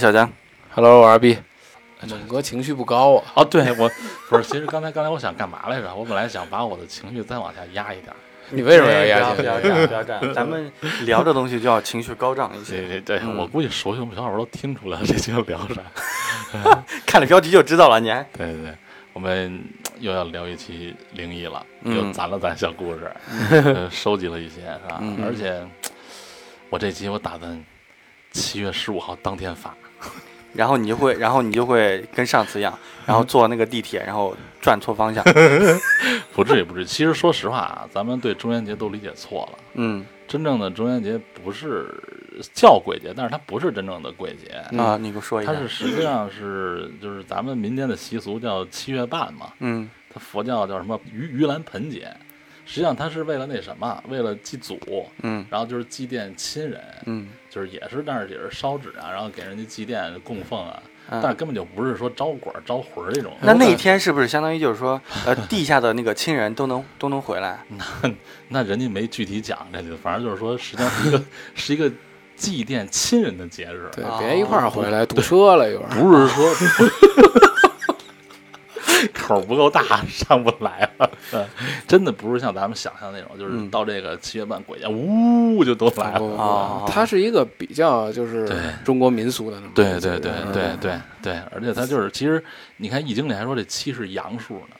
是小江，Hello，我是二 B。猛哥情绪不高啊，哦，对我不是，其实刚才刚才我想干嘛来着？我本来想把我的情绪再往下压一点。你为什么要压情绪？要不要这样，不要这样，咱们聊这东西就要情绪高涨一些。对对对，嗯我估计熟悉我们小伙伴都听出来了，这期要聊啥？看了标题就知道了，你还对对对，我们又要聊一期灵异了，嗯又攒了攒小故事，呃收集了一些，是吧？嗯而且我这期我打算七月十五号当天发。然后你就会，然后你就会跟上次一样，然后坐那个地铁，然后转错方向。不至于，不至于。其实说实话啊，咱们对中元节都理解错了。嗯。真正的中元节不是叫鬼节，但是它不是真正的鬼节，啊，你给我说一下。它。是实际上是就是咱们民间的习俗叫七月半嘛，嗯。它佛教叫什么盂盂兰盆节，实际上它是为了那什么，为了祭祖，嗯。然后就是祭奠亲人，嗯就是也是但是也是烧纸啊，然后给人家祭奠供奉啊，但是。根本就不是说招鬼儿招魂儿这种。那那一天是不是相当于就是说，呃，地下的那个亲人都能 都能回来？那那人家没具体讲这个，反正就是说，实际上是一个 是一个祭奠亲人的节日。对哦，别一块儿回来堵车了，一会儿。不是说 口不够大 上不来了，嗯真的不是像咱们想象那种，就是嗯到这个七月半鬼节，呜就都来了。它是一个比较就是对中国民俗的那种对对对对对对，而且它就是，其实你看《易经》里还说这七是阳数呢，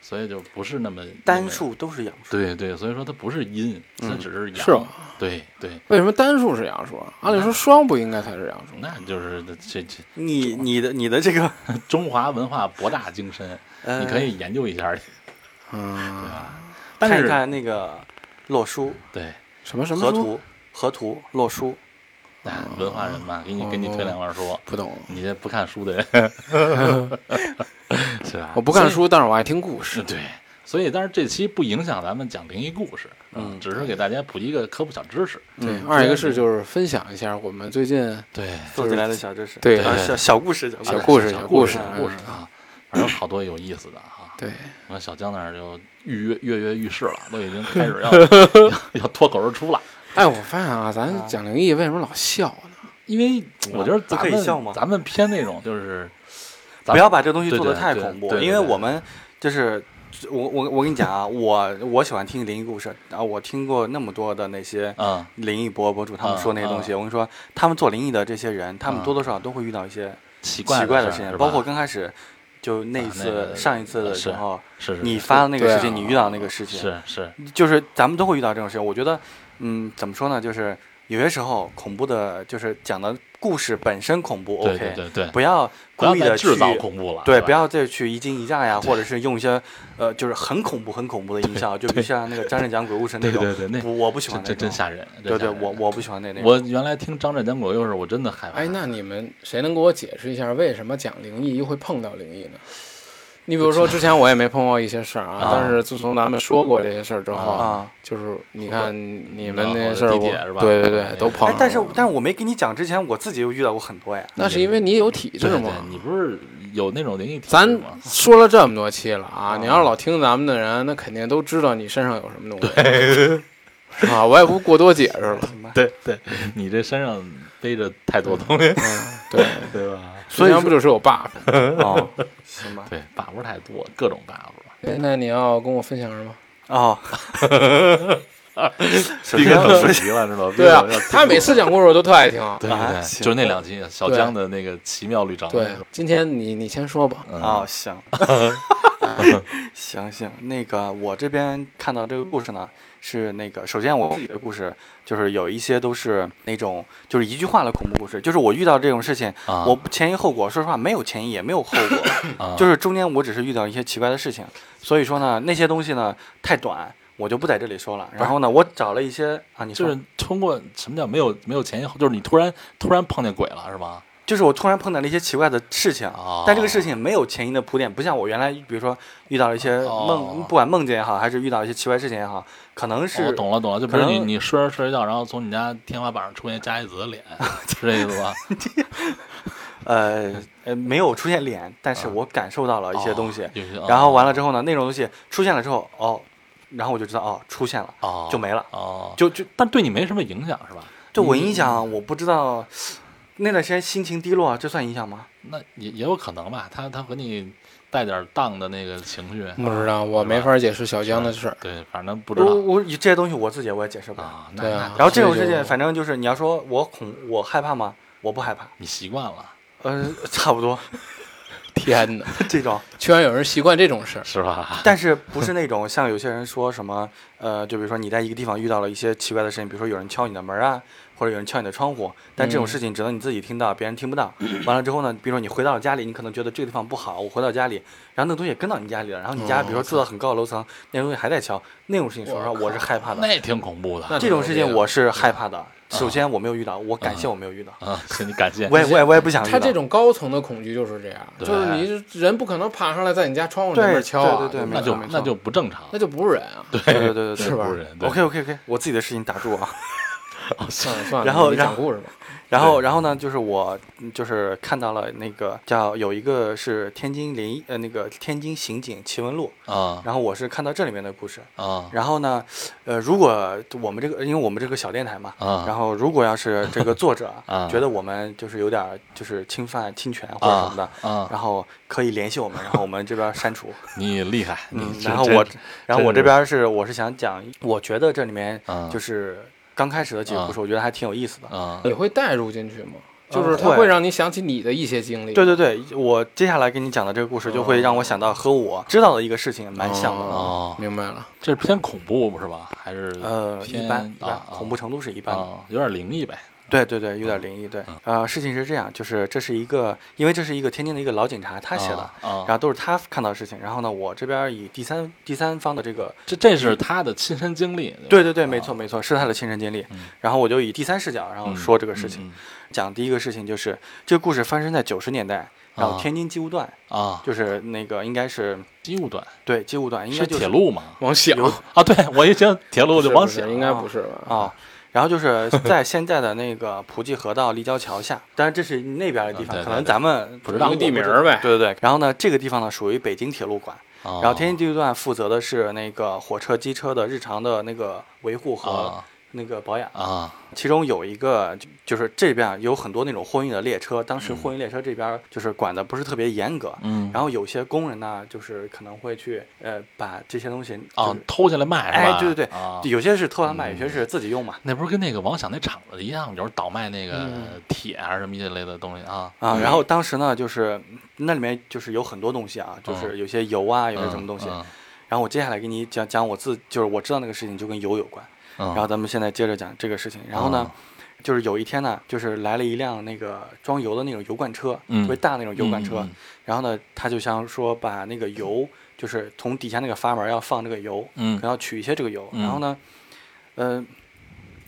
所以就不是那么单。数都是阳数。对对，所以说它不是阴，它嗯只是阳。对对，为什么单数是阳数啊？按理说双不应该才是阳数。那就是这这你你的你的这个，中华文化博大精深，呃你可以研究一下。嗯，但是看一看那个洛书对，什么什么？河图河图洛书。那文化人嘛，给你给你推两本书，不懂，你这不看书的人，是吧？我不看书，但是我爱听故事。对，所以但是这期不影响咱们讲灵异故事，嗯只是给大家普及一个科普小知识。对，嗯二一个是就是分享一下我们最近对，做起来的小知识。对啊小小故事，小故事小小故事小故事啊，反正好多有意思的哈。对我小江那儿就跃跃跃跃欲试了，都已经开始要 要要脱口而出了。哎，我发现啊，咱讲灵异为什么老笑呢？因为我觉得咱不可以笑吗们咱们偏那种就是，咱不要把这东西做得对对对太恐怖，因为我们就是我我我跟你讲啊，我我喜欢听灵异故事啊，我听过那么多的那些嗯灵异博博主，他们嗯说那些东西，我跟你说，他们做灵异的这些人，他们嗯多多少少都会遇到一些奇怪奇怪的事情，包括刚开始就那一次啊那个上一次的时候，是是是你发的那个事情，你遇到那个事情，是是就是咱们都会遇到这种事情。我觉得，嗯，怎么说呢，就是有些时候恐怖的，就是讲的故事本身恐怖，OK，对对对，不要不要故意的制造去恐怖了，对，不要再去一惊一乍呀，或者是用一些呃，就是很恐怖、很恐怖的音效，就比如像那个张震讲鬼故事那种，对对对，那不，我不喜欢那种。真真吓人。对对，我我不喜欢那那种。我原来听张震讲鬼故事，我真的害怕。哎，那你们谁能给我解释一下，为什么讲灵异又会碰到灵异呢？你比如说，之前我也没碰过一些事儿啊啊，但是自从咱们说过这些事儿之后，啊，就是你看你们那些事儿，对对对，都碰上，哎但是但是我没跟你讲之前，我自己又遇到过很多呀。那是因为你有体对对质嘛。你不是有那种灵异体质吗咱？说了这么多期了啊，啊你要是老听咱们的人，那肯定都知道你身上有什么东西，是吧？我也不过多解释了。对对，你这身上背着太多东西，嗯，对，对吧？所以不就是有 buff？哦，行吧。对，buff 太多，各种 buff。哎那你要跟我分享什么？哦，首逼先哥等不及了，知道吗？对啊他每次讲故事我都特爱听。对对对，就是那两集小对江的那个奇妙旅程。对，今天你你先说吧。嗯哦，行，行行，那个我这边看到这个故事呢，是那个首先我自己的故事，就是有一些都是那种就是一句话的恐怖故事，就是我遇到这种事情，啊，我前因后果，说实话没有前因也没有后果，啊就是中间我只是遇到一些奇怪的事情，所以说呢那些东西呢太短，我就不在这里说了。然后呢，我找了一些啊，你说就是通过什么叫没有没有前因后，就是你突然突然碰见鬼了是吗？就是我突然碰到了一些奇怪的事情，哦但这个事情没有前因的铺垫，不像我原来，比如说遇到了一些梦，哦不管梦见也好，还是遇到一些奇怪事情也好，可能是、哦，懂了懂了，就比如你你睡着睡着觉，然后从你家天花板上出现加一子的脸，是这意思吧？呃呃没有出现脸，但是我感受到了一些东西，然后完了之后呢，那种东西出现了之后，哦，然后我就知道哦出现了，哦就没了哦，就就但对你没什么影响是吧？对我影响，我不知道那段时间心情低落，这算影响吗？那也也有可能吧，他他和你带点荡的那个情绪，不知道，我没法解释小江的事儿。对，反正不知道我我这些东西我自己我也解释不了。啊。对啊然后这种事情，反正就是你要说我恐我害怕吗？我不害怕，你习惯了呃，差不多 天哪，这种。居然有人习惯这种事儿。是吧？但是不是那种像有些人说什么，呃，就比如说你在一个地方遇到了一些奇怪的事情，比如说有人敲你的门啊，或者有人敲你的窗户，但这种嗯事情只能你自己听到，别人听不到。完了之后呢，比如说你回到了家里，你可能觉得这个地方不好，我回到家里，然后那东西也跟到你家里了，然后你家哦比如说住到很高的楼层，那东西还在敲，那种事情说实话我是害怕的。那也挺恐怖的那这种事情我是害怕嗯的。首先我没有遇到，我感谢我没有遇到，啊！行，你感谢 我也我也我也不想遇到。他这种高层的恐惧就是这样，就是你人不可能爬上来在你家窗户那对边敲啊，对对对那就那就不正常。那就不是人啊。对对对对对是吧不是人对 OK OK OK，我自己的事情打住啊。算了算了，然后然后讲故事吧。然后，然后呢，就是我嗯就是看到了那个叫有一个是天津林呃那个天津刑警奇闻录，啊然后我是看到这里面的故事。啊然后呢，呃，如果我们这个因为我们这个小电台嘛，啊！然后如果要是这个作者 啊觉得我们就是有点儿就是侵犯侵权或者什么的，啊，然后可以联系我们，然后我们这边删除。你厉害，然后我，然后我这边是我是想讲，我觉得这里面啊就是刚开始的几个故事，我觉得还挺有意思的。啊你会带入进去吗？就是它会让你想起你的一些经历。对对对，我接下来给你讲的这个故事，就会让我想到和我知道的一个事情蛮像的。哦，明白了。这是偏恐怖是吧？还是呃，一般一般啊，恐怖程度是一般的。啊，有点灵异呗。对对对，有点灵异。对，呃，事情是这样，就是这是一个，因为这是一个天津的一个老警察他写的，然后都是他看到的事情。然后呢，我这边以第三第三方的这个，这这是他的亲身经历。吧对对对，没错没错，是他的亲身经历嗯。然后我就以第三视角，然后嗯说这个事情。嗯讲第一个事情就是这个故事发生在九十年代，然后啊天津机务段，啊，就是那个应该是机务段对机务段，应该是就铁路嘛？往小有啊，对我一听铁路就往小，是不是应该不是吧？啊。然后就是在现在的那个普济河道立交桥下，当然这是那边的地方，嗯对对可能咱们不知道地名儿呗。对对对。然后呢，这个地方呢属于北京铁路管，然然后天津地路段负责的是那个火车、机车的日常的那个维护和啊那个保养。啊其中有一个就就是这边啊有很多那种货运的列车，当时嗯货运列车这边就是管的不是特别严格，嗯，然后有些工人呢就是可能会去呃把这些东西就是啊偷下来卖？哎对对对啊，有些是偷完卖，有嗯些是自己用嘛。那不是跟那个王想那厂子一样，就是倒卖那个嗯铁还是什么一类的东西啊？啊，然后当时呢，就是那里面就是有很多东西啊，就是有些油啊，有些什么东西。嗯然后我接下来给你讲讲我自，就是我知道那个事情就跟油有关。嗯，然后咱们现在接着讲这个事情。然后呢，就是有一天呢，就是来了一辆那个装油的那种油罐车，嗯特别大那种油罐车。嗯然后呢，他就想说把那个油，就是从底下那个阀门要放这个油，嗯可能要取一些这个油。嗯然后呢，呃，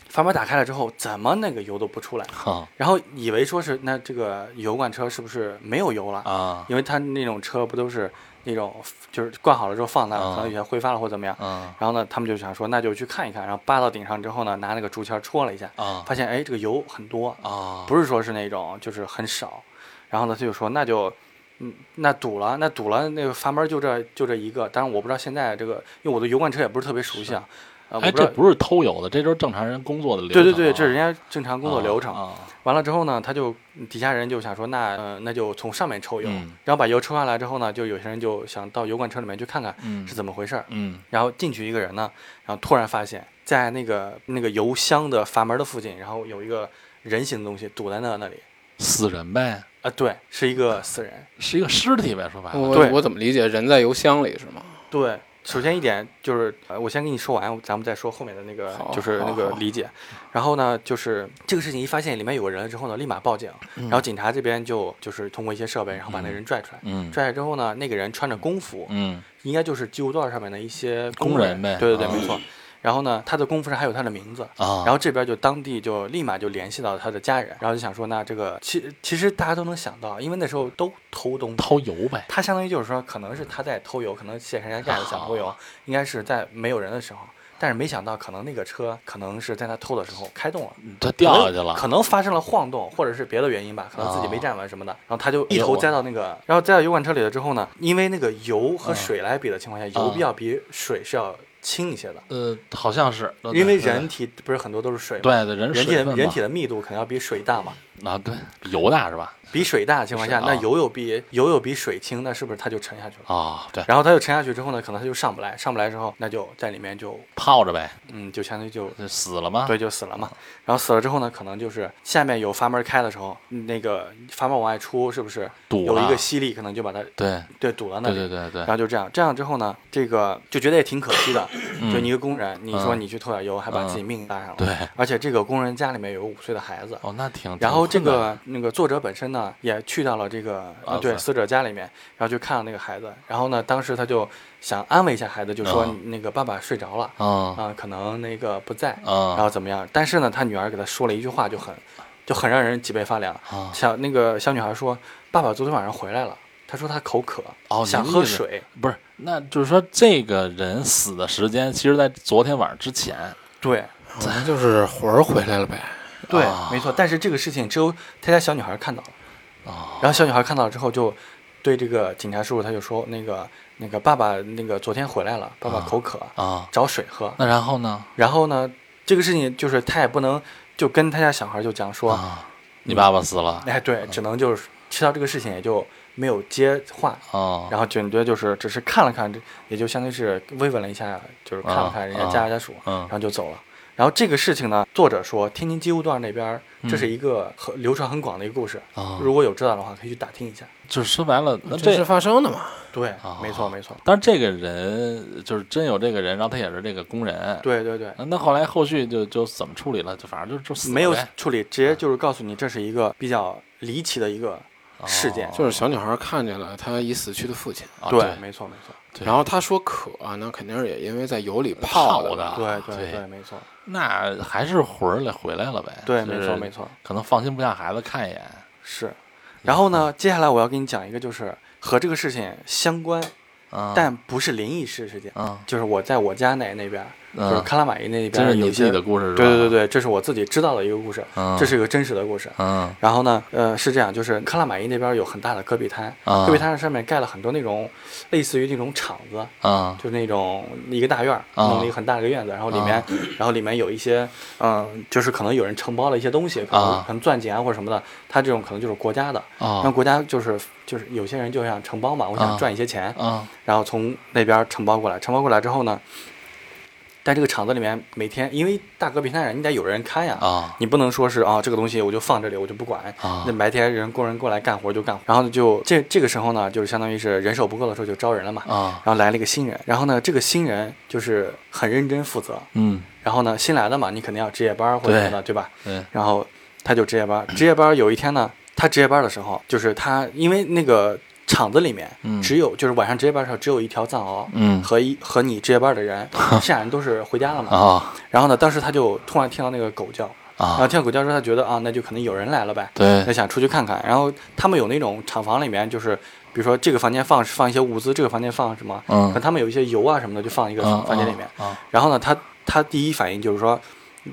阀门打开了之后，怎么那个油都不出来？好然后以为说是那这个油罐车是不是没有油了？啊因为他那种车不都是那种就是灌好了之后放那，啊可能有些挥发了或怎么样。嗯然后呢，他们就想说那就去看一看，然后扒到顶上之后呢，拿那个竹签戳了一下，啊发现哎这个油很多，啊，不是说是那种就是很少。然后呢，他就说那就。嗯，那堵了，那堵了，那个阀门就这就这一个，当然我不知道现在这个，因为我对油罐车也不是特别熟悉啊，呃，我哎，不知道这不是偷油的，这就是正常人工作的流程啊。对对对，这是人家正常工作流程。啊完了之后呢，他就底下人就想说，那呃那就从上面抽油，嗯然后把油抽下来之后呢，就有些人就想到油罐车里面去看看嗯是怎么回事儿。嗯然后进去一个人呢，然后突然发现，在那个那个油箱的阀门的附近，然后有一个人形的东西堵在那那里。死人呗，啊，对，是一个死人。是一个尸体呗，说白了。我我怎么理解？人在油箱里是吗？对，首先一点就是，呃，我先跟你说完，咱们再说后面的那个，就是那个理解。然后呢，就是这个事情一发现里面有个人了之后呢，立马报警，嗯。然后警察这边就就是通过一些设备，然后把那个人拽出来。嗯。拽出来之后呢，那个人穿着工服，嗯。应该就是机务段上面的一些工人。呗。对对对，啊没错。然后呢，他的功夫上还有他的名字。啊，然后这边就当地就立马就联系到他的家人，然后就想说，那这个其其实大家都能想到，因为那时候都偷东西，偷油呗。他相当于就是说，可能是他在偷油，可能卸开人家盖子想偷油，应该是在没有人的时候，但是没想到可能那个车可能是在他偷的时候开动了，他掉下去了，可能发生了晃动，或者是别的原因吧，可能自己没站稳什么的，然后他就一头栽到那个，然后栽到油罐车里了之后呢，因为那个油和嗯水来比的情况下，油嗯要比水是要轻一些的，呃，好像是，呃因为人体不是很多都是水吗，对对人人体人体的密度肯定要比水大嘛，啊，对，比油大是吧？比水大的情况下，啊那油有比油有比水轻，那是不是它就沉下去了？啊，对，然后它就沉下去之后呢，可能它就上不来，上不来之后，那就在里面就泡着呗，嗯，就相当于就死了吗？对，就死了嘛。然后死了之后呢，可能就是下面有阀门开的时候，那个阀门往外出，是不是堵了有一个吸力，可能就把它对对堵了那里。对对对对然，后就这样，这样之后呢，这个就觉得也挺可惜的。就你一个工人，你说嗯你去偷点油，还把自己命搭上了。对，而且这个工人家里面有个五岁的孩子。哦，那挺。然后这个那个作者本身呢，也去到了这个啊对死者家里面，然后就看到那个孩子。然后呢，当时他就想安慰一下孩子，就说嗯那个爸爸睡着了啊啊，可能那个不在，然啊后怎么样？但是呢，他女儿给他说了一句话，就很就很让人脊背发凉。啊！小那个小女孩说：“爸爸昨天晚上回来了，他说他口渴，哦，想喝水。不是，那就是说这个人死的时间，其实在昨天晚上之前。”对咱就是魂儿回来了呗。对啊，没错。但是这个事情只有他家小女孩看到了。啊然后小女孩看到了之后，就对这个警察叔叔他就说：“那个那个爸爸那个昨天回来了，爸爸啊口渴，啊，找水喝。那然后呢？然后呢，这个事情就是他也不能就跟他家小孩就讲说，啊，你爸爸死了哎，对，只能就是知道这个事情也就没有接话。啊，然后警觉就是只是看了看，这也就相当于是慰问了一下，就是看了看人家家家属，嗯然后就走了。然后这个事情呢，作者说天津机务段那边，这嗯是一个很流传很广的一个故事，啊，如果有知道的话，可以去打听一下。就是说白了，那这是发生的嘛。对啊，没错没错，但是这个人就是真有这个人，然后他也是这个工人。对对对，那那后来后续就就怎么处理了？就反正就就死没有处理，直接就是告诉你这是一个比较离奇的一个事件。哦就是小女孩看见了她已死去的父亲，啊对，没错没错，对然后她说渴，那肯定是也因为在油里泡的的。对啊对对对，没错，那还是魂儿来回来了呗。对，没错没错，可能放心不下孩子看一眼。是。然后呢，接下来我要给你讲一个，就是和这个事情相关，啊，但不是灵异事事件，啊就是我在我家奶那边，就是嗯，喀拉玛依那边这是你自己边有一些，的故事是吧？对对对对，这是我自己知道的一个故事，嗯，这是一个真实的故事。嗯然后呢，呃，是这样，就是喀拉玛依那边有很大的戈壁滩，啊戈壁滩上面盖了很多那种类似于那种厂子，啊就是那种一个大院弄了一个很大的一个院子，然后里面，然后里面有一些，嗯、就是可能有人承包了一些东西，可能、啊可能钻井啊或者什么的，他这种可能就是国家的，啊让国家就是就是有些人就想承包嘛，我想啊赚一些钱，啊然后从那边承包过来，承包过来之后呢，在这个厂子里面每天因为大戈壁滩上你得有人看呀。啊你不能说是啊，这个东西我就放这里，我就不管。啊那白天人工人过来干活就干活，然后呢就这这个时候呢，就是相当于是人手不够的时候就招人了嘛。啊然后来了一个新人，然后呢，这个新人就是很认真负责，嗯然后呢，新来的嘛，你肯定要值夜班或者什么的，对吧？嗯然后他就值夜班，值夜班有一天呢，他值夜班的时候，就是他因为那个厂子里面嗯只有、就是晚上值夜班的时候只有一条藏獒。嗯和一和你值夜班的人，剩下人都是回家了嘛。啊然后呢，当时他就突然听到那个狗叫，然后啊听到狗叫之后，他觉得啊，那就可能有人来了呗，对他想出去看看。然后他们有那种厂房里面，就是比如说这个房间放放一些物资，这个房间放什么，嗯可他们有一些油啊什么的，就放一个啊房间里面。啊然后呢，他他第一反应就是说，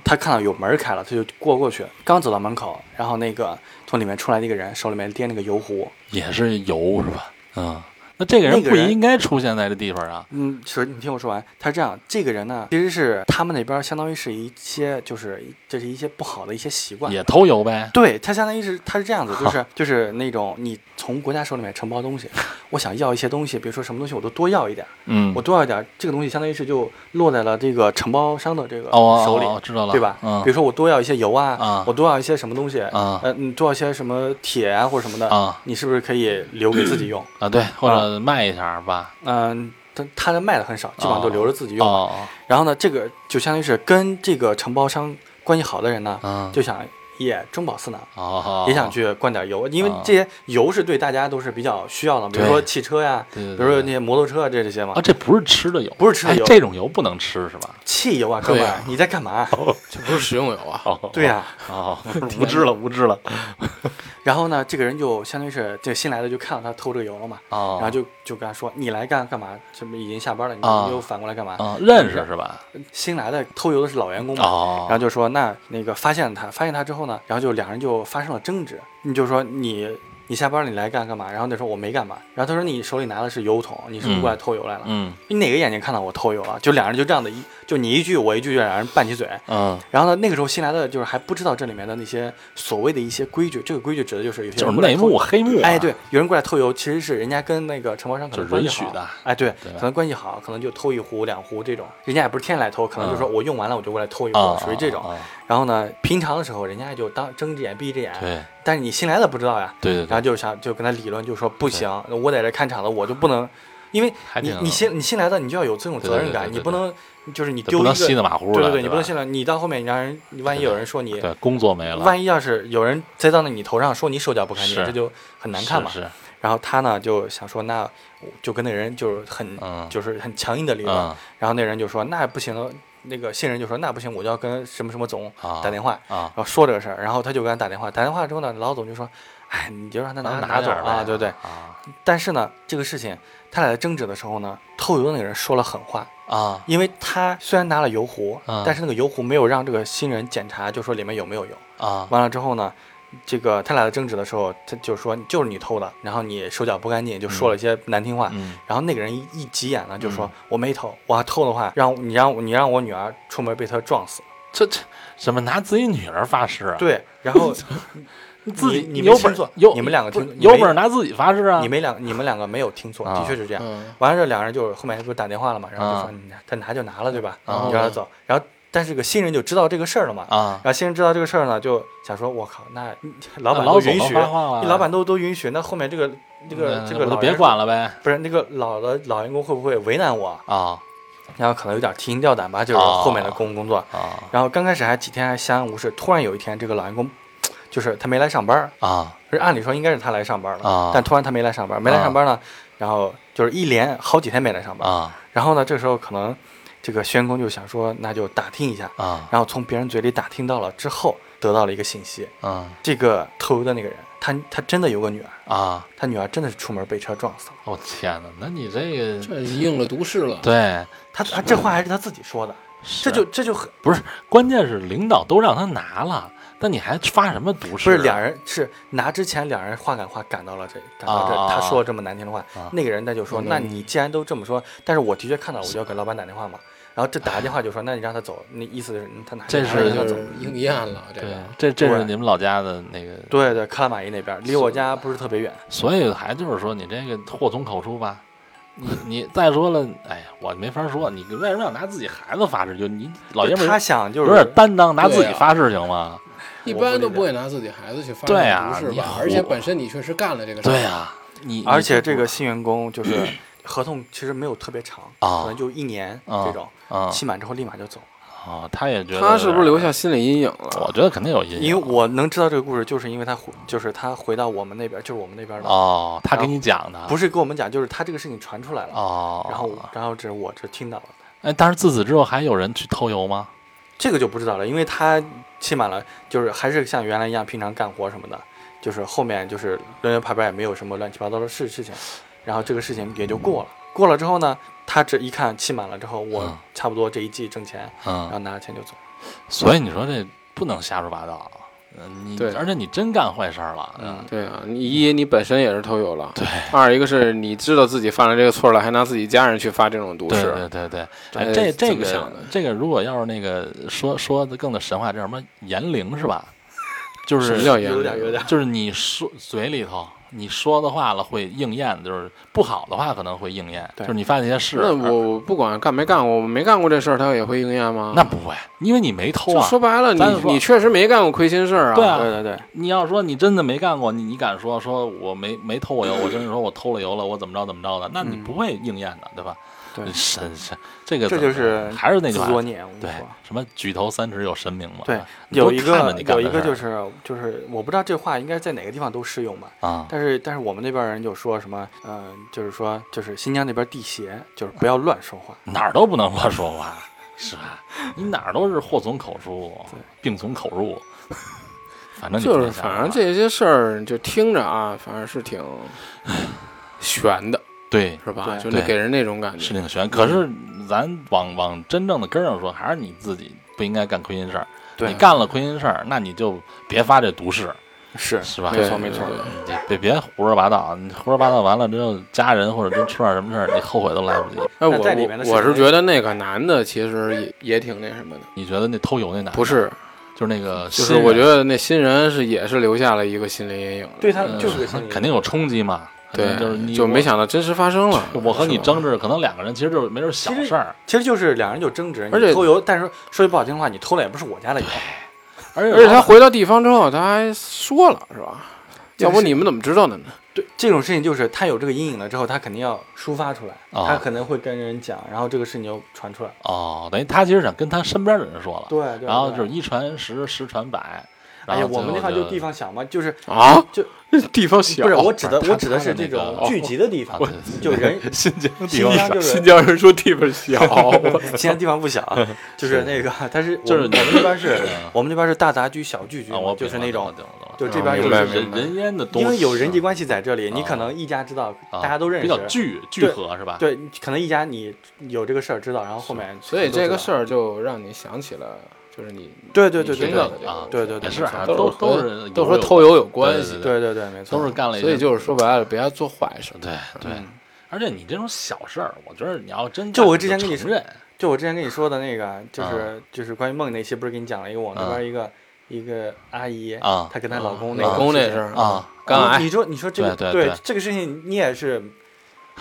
他看到有门开了，他就过过去，刚走到门口，然后那个从里面出来的一个人手里面掂那个油壶，也是油是吧？嗯，那这个人不应该出现在这地方啊。嗯，是你听我说完，他是这样，这个人呢，其实是他们那边相当于是一些就是这是一些不好的一些习惯。也偷油呗。对他相当于是他是这样子，就是就是那种你从国家手里面承包东西，我想要一些东西，比如说什么东西我都多要一点，嗯。我，多要一点，这个东西相当于是就落在了这个承包商的这个哦手里，哦，知道了，对吧？嗯。比如说我多要一些油啊，啊。我多要一些什么东西，啊。呃，你多要一些什么铁啊或者什么的，啊。你是不是可以留给自己用？啊，对，或者卖一下吧。嗯、他他的卖的很少，基本上都留着自己用。哦。然后呢，这个就相当于是跟这个承包商关系好的人呢，嗯，就想也中饱私囊。哦，也想去灌点油，因为啊这些油是对大家都是比较需要的，比如说汽车呀，比如说那些摩托车啊这这些嘛啊，，这不是吃的油，不是吃的油哎这种油不能吃是吧？汽油啊，哥们你在干嘛？这不是食用油啊。哦，对呀、哦，无知了，无知了。然后呢，这个人就相当于是这个新来的就看到他偷这个油了嘛，哦，然后就就跟他说：“你来干干嘛？这不已经下班了，你啊又反过来干嘛？”啊，认识是吧？新来的偷油的是老员工嘛，哦，然后就说那那个发现他，发现他之后呢，然后就两人就发生了争执。你就说你你下班你来干干嘛？然后那时候我没干嘛，然后他说你手里拿的是油桶，你是不是过来偷油来了？嗯你哪个眼睛看到我偷油了？就两人就这样的一，就你一句我一句，就两人拌起嘴。嗯，然后呢，那个时候新来的就是还不知道这里面的那些所谓的一些规矩，这个规矩指的就是有些内幕黑幕啊，哎，对，有人过来偷油，其实是人家跟那个承包商可能关系好允许的，哎，对，对可能关系好，可能就偷一壶两壶这种，人家也不是天天来偷，可能就说我用完了我就过来偷一啊壶，，属于这种。然后呢，平常的时候人家就当睁只眼闭只眼，对但是你新来的不知道呀，对对对，然后就想就跟他理论，就说不行，我在这看场子，我就不能，因为你你新你新来的，你就要有这种责任感，你不能就是你丢一个，稀里马虎，对对对，对你不能信了，你到后面你让人，你万一有人说你，对工作没了，万一要是有人栽到那你头上说你手脚不干净，这就很难看嘛。是是，然后他呢就想说，那就跟那人就是很嗯，就是很强硬的理论，嗯然后那人就说那不行了，那个新人就说那不行，我就要跟什么什么总啊打电话，啊。然后说这个事儿，然后他就给他打电话，打电话之后呢，老总就说，哎，你就让他拿拿拿走点儿呗啊，对不对？啊。但是呢，这个事情他俩在争执的时候呢，偷油的那个人说了狠话，啊。因为他虽然拿了油壶，嗯。但是那个油壶没有让这个新人检查，就说里面有没有油。啊。完了之后呢，这个他俩在争执的时候，他就说就是你偷的，然后你手脚不干净，就说了一些难听话。嗯然后那个人一一急眼了，就说、嗯我没偷，我要偷的话，让你让你让我女儿出门被他撞死。这这怎么拿自己女儿发誓啊？对，然后 自己你你有本没听错有你们两个听有本事拿自己发誓啊！你们两你们两个没有听错，啊的确是这样。嗯，完了这两个人就后面不是打电话了嘛，然后就啊说你拿他拿就拿了对吧？啊你让他走。然后但是这个新人就知道这个事儿了嘛，啊，然后新人知道这个事儿呢，就想说我靠，那老板都都允许，你老板都都允许，那后面这个这个这个老员管了呗？不是那个老的老员工会不会为难我？啊。然后可能有点提心吊胆吧，就是哦后面的工工作。啊。然后刚开始还几天还相安无事，突然有一天这个老员工，就是他没来上班儿，啊。是按理说应该是他来上班了，啊。但突然他没来上班，没来上班呢，然后就是一连好几天没来上班。啊。然后呢，这时候可能这个宣公就想说，那就打听一下，啊。然后从别人嘴里打听到了之后，得到了一个信息，啊。这个偷油的那个人，他他真的有个女儿，啊！他女儿真的是出门被车撞死了。我天哪，那你这个这应了毒誓了。对，他他这话还是他自己说的，这就这就很不是关键是领导都让他拿了，那你还发什么毒誓啊？不是两人是拿之前两人话赶话赶到了这赶到这，啊他说了这么难听的话，啊。那个人他就说，嗯。那你既然都这么说，但是我的确看到了，我就要给老板打电话嘛。然后这打个电话就说，那你让他走，那意思是嗯他拿这是应验了，这对个，这这是你们老家的那个，对对，克拉玛依那边离我家不是特别远，所以还就是说你这个祸从口出吧。你你再说了，哎呀，我没法说，你为什么要拿自己孩子发誓？就你老爷们他想就是有点担当，拿自己发誓行吗？一般都不会拿自己孩子去发对啊你毒誓吧？而且本身你确实干了这个事儿。对呀，你而且这个新员工就是 合同其实没有特别长，啊。可能就一年啊这种，啊期满之后立马就走。啊，他也觉得他是不是留下心理阴影了？我觉得肯定有阴影，因为我能知道这个故事，就是因为他回，就是他回到我们那边，就是我们那边的，哦，他给你讲的。不是跟我们讲，就是他这个事情传出来了，哦，然后然后这是我这听到了，哎，但是自此之后还有人去偷油吗？这个就不知道了，因为他期满了，就是还是像原来一样平常干活什么的，就是后面就是人员排班也没有什么乱七八糟的事事情，然后这个事情也就过了。过了之后呢，他这一看期满了之后，我嗯。差不多这一季挣钱，然后嗯，拿着钱就走。所以你说这不能瞎说八道，嗯，你对。而且你真干坏事儿了，嗯，对啊，你一你本身也是偷油了，对。二一个是你知道自己犯了这个错了，还拿自己家人去发这种毒誓，对对对，这哎，这这个这个如果要是那个说说的更的神话，叫什么言灵是吧？就是有点有点，就是你说嘴里头你说的话了会应验，就是不好的话可能会应验，就是你犯那些事，那我不管干没干过，我没干过这事儿，他也会应验吗？那不会，因为你没偷啊。说白了，你你确实没干过亏心事儿啊。对啊对对对，你要说你真的没干过，你你敢说说我没没偷过油，我真是说我偷了油了，我怎么着怎么着的，那你嗯不会应验的，对吧？对 神神，这个这就是还是那句话，自作孽，对。，什么举头三尺有神明嘛，对有一个有一个就是就是我不知道这话应该在哪个地方都适用吧，啊，但是但是我们那边人就说什么，嗯、就是说就是新疆那边地邪，就是不要乱说话。哪儿都不能乱说话，是吧？你哪儿都是祸从口出，病从口入，反正就是反正这些事儿就听着啊，反正是挺悬的，对是吧？就那给人那种感觉。是挺悬。可是咱往往真正的根儿上说，还是你自己不应该干亏心事儿。你干了亏心事儿，那你就别发这毒誓。是是吧？没错没错。你别别胡说八道，你胡说八道完了之后，家人或者真出点什么事儿，你后悔都来不及。哎，我我我是觉得那个男的其实也也挺那什么的，你觉得那偷油那男的不是，就是那个就是我觉得那新人是也是留下了一个心理阴影，对他嗯就是个心理肯定有冲击嘛。对，就是你就没想到真实发生了。我我和你争执，可能两个人其实就是没准小事儿，其实就是两人就争执，而且偷油，但是说句不好听的话，你偷的也不是我家的油，而且而且他回到地方之后，他还说了，是吧？要不你们怎么知道的呢？对这种事情，就是他有这个阴影了之后，他肯定要抒发出来，哦他可能会跟人讲，然后这个事情就传出来。哦，等于他其实想跟他身边的人说了，对对。然后就是一传十，十传百。哎呀，然后我们那块就地方小嘛，就是啊，就 地方小，不是我指的，我指的是这种聚集的地方就 人新疆地新方疆就是 新疆人说地方小，新疆地方不小啊，就是那个，但是就是我们我们这边是嗯，我们这边是大杂居小聚居就是那种，就啊这边就是明白明白。人人烟的多，因为有人际关系在这里，你啊可能一家知道，啊。大家都认识。比较识，聚聚合是吧？对，可能一家你有这个事儿知道，然后后面所以这个事，儿就让你想起了，就是你对对对对对你听到的啊对对对也是啊，都都是都是都说偷油有关系，对对对对，没错，都是干了，所以就是说白了，别做坏事。对对。嗯而且你这种小事儿，我觉得你要真就我之前跟你承认，就我之前跟你说的那个，就是啊就是关于梦那期，不是给你讲了一个我们那边一个一个阿姨啊她跟她老公啊那个老公那事啊，肝癌你，说你说这个对这个事情你也是，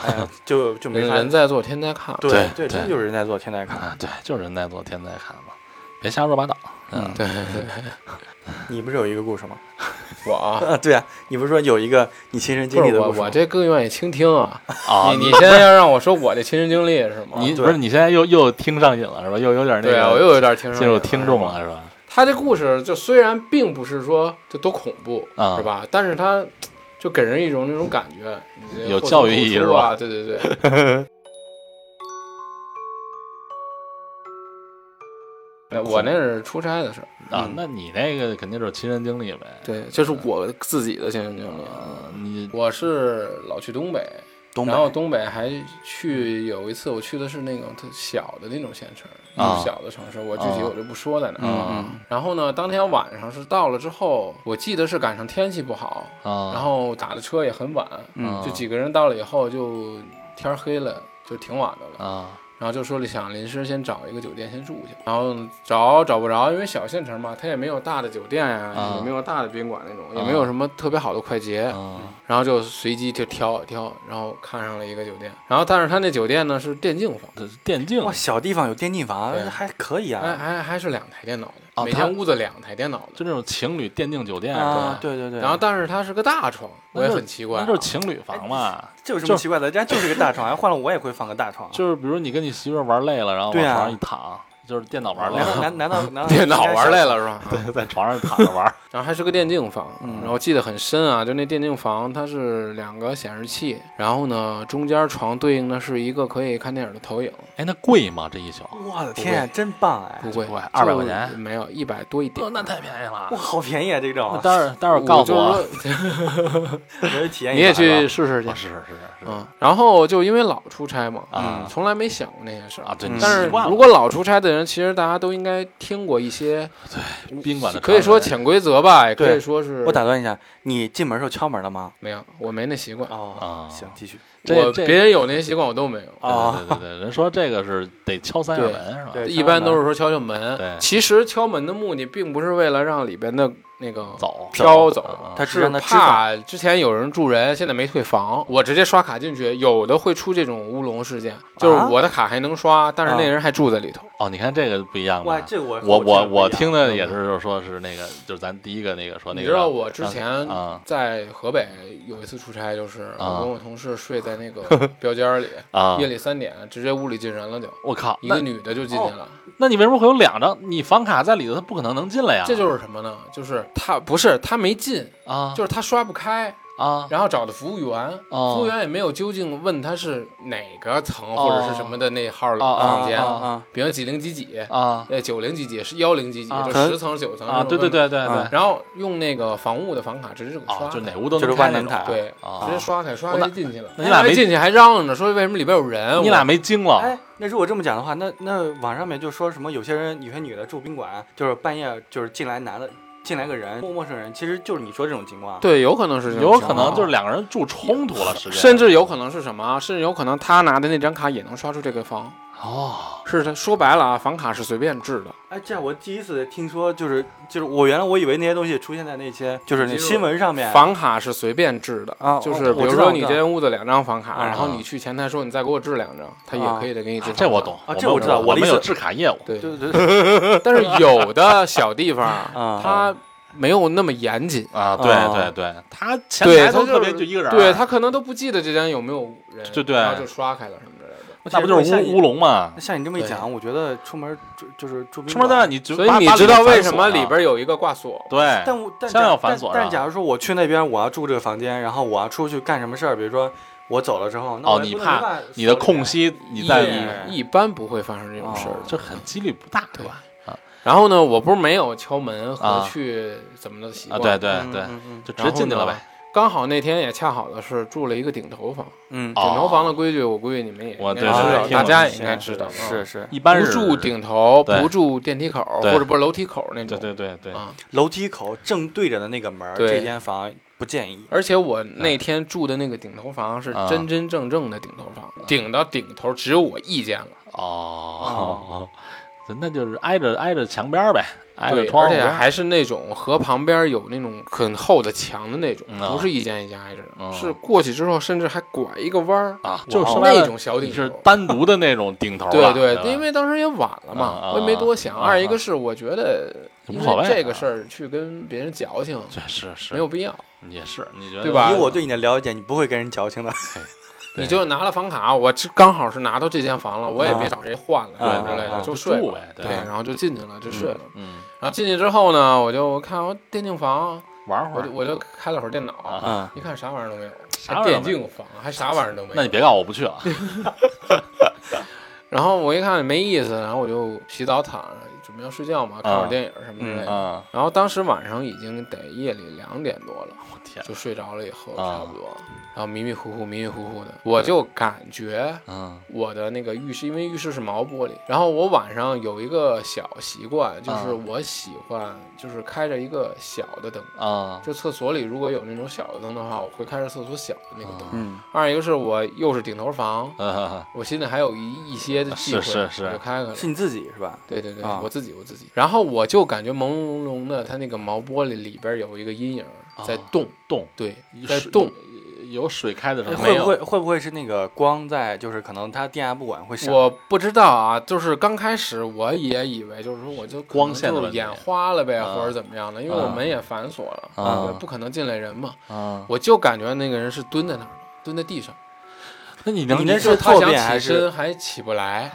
哎呀，就就没法人在做天在看。对对对，真就是人在做天在看。啊，对，就是人在做天在看嘛，别瞎说八道。嗯，对，你不是有一个故事吗？我 对啊，你不是说有一个你亲身经历的故事吗？我这更愿意倾听啊。啊，你你现在要让我说我的亲身经历是吗？你不是你现在又又听上瘾了是吧？又有点那个，对啊，我又有点听进入听众。了是吧？他这故事就虽然并不是说就多恐怖，啊是吧？但是他就给人一种那种感觉，有教育意义是吧对对对。我那是出差的事儿，啊嗯，那你那个肯定就是亲身经历呗。对，就是我自己的亲身经历。啊，你我是老去东北，东北然后东北还去有一次，我去的是那种特小的那种县城，啊小的城市，我具体啊我就不说在哪儿。然后呢，当天晚上是到了之后，我记得是赶上天气不好，啊，然后打的车也很晚，嗯就几个人到了以后就天儿黑了，就挺晚的了。啊然后就说了想临时先找一个酒店先住去，然后找找不着，因为小县城嘛，它也没有大的酒店呀、啊也没有大的宾馆那种，也啊没有什么特别好的快捷。啊然后就随机就挑挑，然后看上了一个酒店，然后但是他那酒店呢是电竞房，这是电竞哇，小地方有电竞房，还可以还啊。还还是两台电脑的，每哦每间屋子两台电脑的。就那种情侣电竞酒店啊，对吧，对对对。然后但是它是个大床，我也很奇怪啊、那就是情侣房嘛。这有什就么奇怪的？人家就是个大床，要换了我也会放个大床。就是比如你跟你媳妇玩累了，然后往床上一躺，就是电脑玩累了，难难道难道 电脑玩累了是吧？对，在床上躺着玩。然后还是个电竞房，嗯然后记得很深啊，就那电竞房它是两个显示器，然后呢中间床对应的是一个可以看电影的投影，哎，那贵吗？这一宿？我的天，真棒哎！不贵不贵200块钱没有一百多一点哦，。那太便宜了哇，。好便宜啊！这种，待会儿 待会儿告诉我。体验一你也去试试去哦，是是是是嗯，然后就因为老出差嘛，啊从来没想过那些事儿啊，对，但是如果老出差的人，其实大家都应该听过一些对，宾馆的可以说潜规则吧，也可以说是我打断一下，你进门时候敲门了吗？没有，我没那习惯。哦啊行，继续。我别人有那些习惯，我都没有。哦对对对对，人说这个是得敲三下门是吧？对一般都是说敲敲门对，其实敲门的目的并不是为了让里边的那个走飘走他是他知道。怕之前有人住人，现在没退房，我直接刷卡进去，有的会出这种乌龙事件，就是啊？我的卡还能刷，但是那人还住在里头。哦，你看这个不一样哇，吧？这我我我我听听的也是，就是说是那个，就是咱第一个那个说那个，你知道我之前啊在河北有一次出差，就是啊。我跟我同事睡在那个 标间里，啊。夜，里三点，直接屋里进人了就，我靠，一个女的就进去了。那你为什么会有两张？你房卡在里头，他不可能能进来呀？这就是什么呢？就是他不是他没进，啊，就是他刷不开，啊。然后找的服务员，哦。服务员也没有究竟问他是哪个层哦或者是什么的那号房间，啊啊比如几零几几，啊。呃九零几几是幺零几几，啊。就十层九层啊！对对。对对对。啊，然后用那个房屋的房卡直接就给刷啊，就哪屋都就是能开那种。万能卡对，啊直接刷开，刷开就进去了。那你俩没哎进去还嚷嚷着说为什么里边有人？你俩没惊了？哎，那如果这么讲的话，那那网上面就说什么有些人有些女的住宾馆，就是半夜就是进来男的进来个人，陌陌生人，其实就是你说这种情况。对，有可能是这种有情况可能就是两个人住冲突了，甚至有可能是什么啊？甚至有可能他拿的那张卡也能刷出这个房，哦，是他说白了啊，房卡是随便制的。哎，这样我第一次听说，就是就是我原来我以为那些东西出现在那些就是那新闻上面。房卡是随便制的啊就是比如说你这间屋子两张房卡，啊然后你去前台说你再给我制两张，他也可以的给你制。这我懂，啊这我知道我们有制卡业务，对，对对对，但是有的小地方 啊。它没有那么严谨。啊，对哦。对对，他前台都特别就就一个人，对他可能都不记得这间有没有人，对对。然后就刷开了什么的。那不就是乌乌龙吗？像你这么一讲，我觉得出门住就是住宾出门在外你所以你知道为什么里边有一个挂锁？对但我但先要反锁上但但假如说我去那边，我要住这个房间，然后我要出去干什么事儿，比如说我走了之后，那哦你怕你的空隙你在对一一般不会发生这种事儿哦。这很几率不大，对吧？然后呢，我不是没有敲门和啊去怎么的习啊，惯，对对嗯对，嗯嗯就直接进去了呗。刚好那天也恰好的是住了一个顶头房，嗯，哦顶头房的规矩我估计你们也我应该知道，大家也应该知道，啊是。是一般是。不住顶头，不住电梯口，或者不是楼梯口那种。对对对，对，楼梯口正对着的那个门这间房不建议。而且我那天住的那个顶头房是啊真真正正的顶头房，顶到顶头只有我一间了。哦，那就是挨着挨着墙边儿呗，挨着对，而且窗户而且。还是那种河旁边有那种很厚的墙的那种，嗯啊不是一间一间挨着的，嗯是过去之后甚至还拐一个弯儿，啊，就是那种小顶你是。单独的那种顶头对对，因为当时也晚了嘛，我也没多想。嗯二一个是我觉得，因无所谓这个事儿去跟别人矫情这是是没有必要。也是，你觉得对吧以我对你的了解，你不会跟人矫情的。对。你就拿了房卡，我这刚好是拿到这间房了，我也别啊找谁换了对什么之类的，啊就睡呗，对，然后就进去了，就睡了。嗯，然后进去之后呢，我就看我电竞房，玩会儿。我就开了会儿电脑，一看啥玩意儿都没有，还电竞房，还啥玩意儿都没有。那你别告诉我不去了，然后我一看没意思，然后我就洗澡躺着，准备要睡觉嘛，看会儿电影什么之类的。嗯，然后当时晚上已经得夜里两点多了，我天，就睡着了以后啊差不多，然后迷迷糊糊、迷迷糊糊的，我就感觉嗯我的那个浴室，因为浴室是毛玻璃，然后我晚上有一个小习惯，就是啊我喜欢就是开着一个小的灯，啊就厕所里如果有那种小的灯的话，我会开着厕所小的那个灯。嗯，二一个是我又是顶头房，嗯我心里还有一一些的忌讳，是是是我就开开了。是你自己是吧？对对对，啊我自己我自己，然后我就感觉朦朦胧胧的，它那个毛玻璃里边有一个阴影在动，动对，在动。有水开的时候会不会会不会是那个光在，就是可能它电压不稳会闪？我不知道啊，就是刚开始我也以为就是说我就可能光线的问题就是眼花了呗，啊或者怎么样的，因为我门也反锁了，不可能进来人嘛。啊，我就感觉那个人是蹲在那儿，蹲在地上，那你能你那就是他想起坐便还是身还起不来。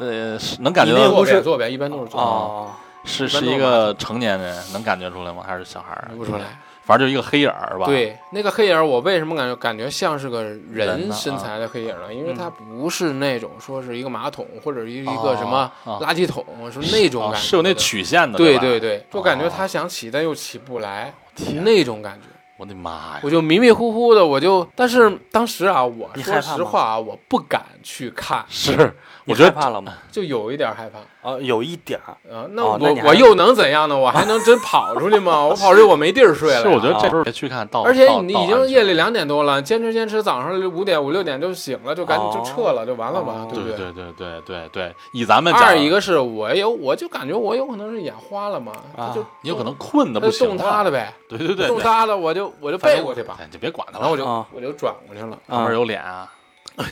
呃能感觉到你那个不是坐便坐便一般都是坐便，哦，是是一个成年人能感觉出来吗？还是小孩儿？看不出来。反正就一个黑影儿是吧？，对，那个黑影儿，我为什么感觉感觉像是个人身材的黑影儿呢？因为嗯它不是那种说是一个马桶或者一一哦个什么哦垃圾桶，是那种感觉，哦是有那曲线的，对对对，就感觉哦他想起但又起不来，天那种感觉。我的妈呀！我就迷迷糊糊的，我就，但是当时啊，我说你害怕吗实话啊，我不敢去看，是，你我觉得害怕了吗？就有一点害怕。啊，有一点儿。啊，那我、哦那你还我又能怎样呢？我还能真跑出去吗？我跑出去我没地儿睡了呀。是，我觉得这啊时候别去看到，而且到你到安全已经夜里两点多了，坚持坚持，早上五点五六点就醒了，就赶紧就哦撤了，就完了吧，哦对不对对对对对对，以咱们讲二一个是我有，我就感觉我有可能是眼花了嘛，啊他就你有可能困的他就不行了动他的，呗，对对对对，动他的，我就我就背过去吧，哎你就别管他了，然后我就啊我就转过去了。旁边有脸啊，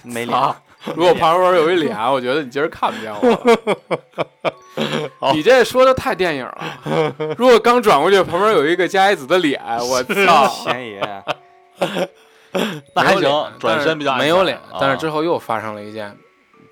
没脸。啊，如果旁边有一脸，我觉得你今儿看不见我了。你这说的太电影了。如果刚转过去，旁边有一个加一子的脸，我操！贤爷，那还行，转身比较没有脸，但是啊之后又发生了一件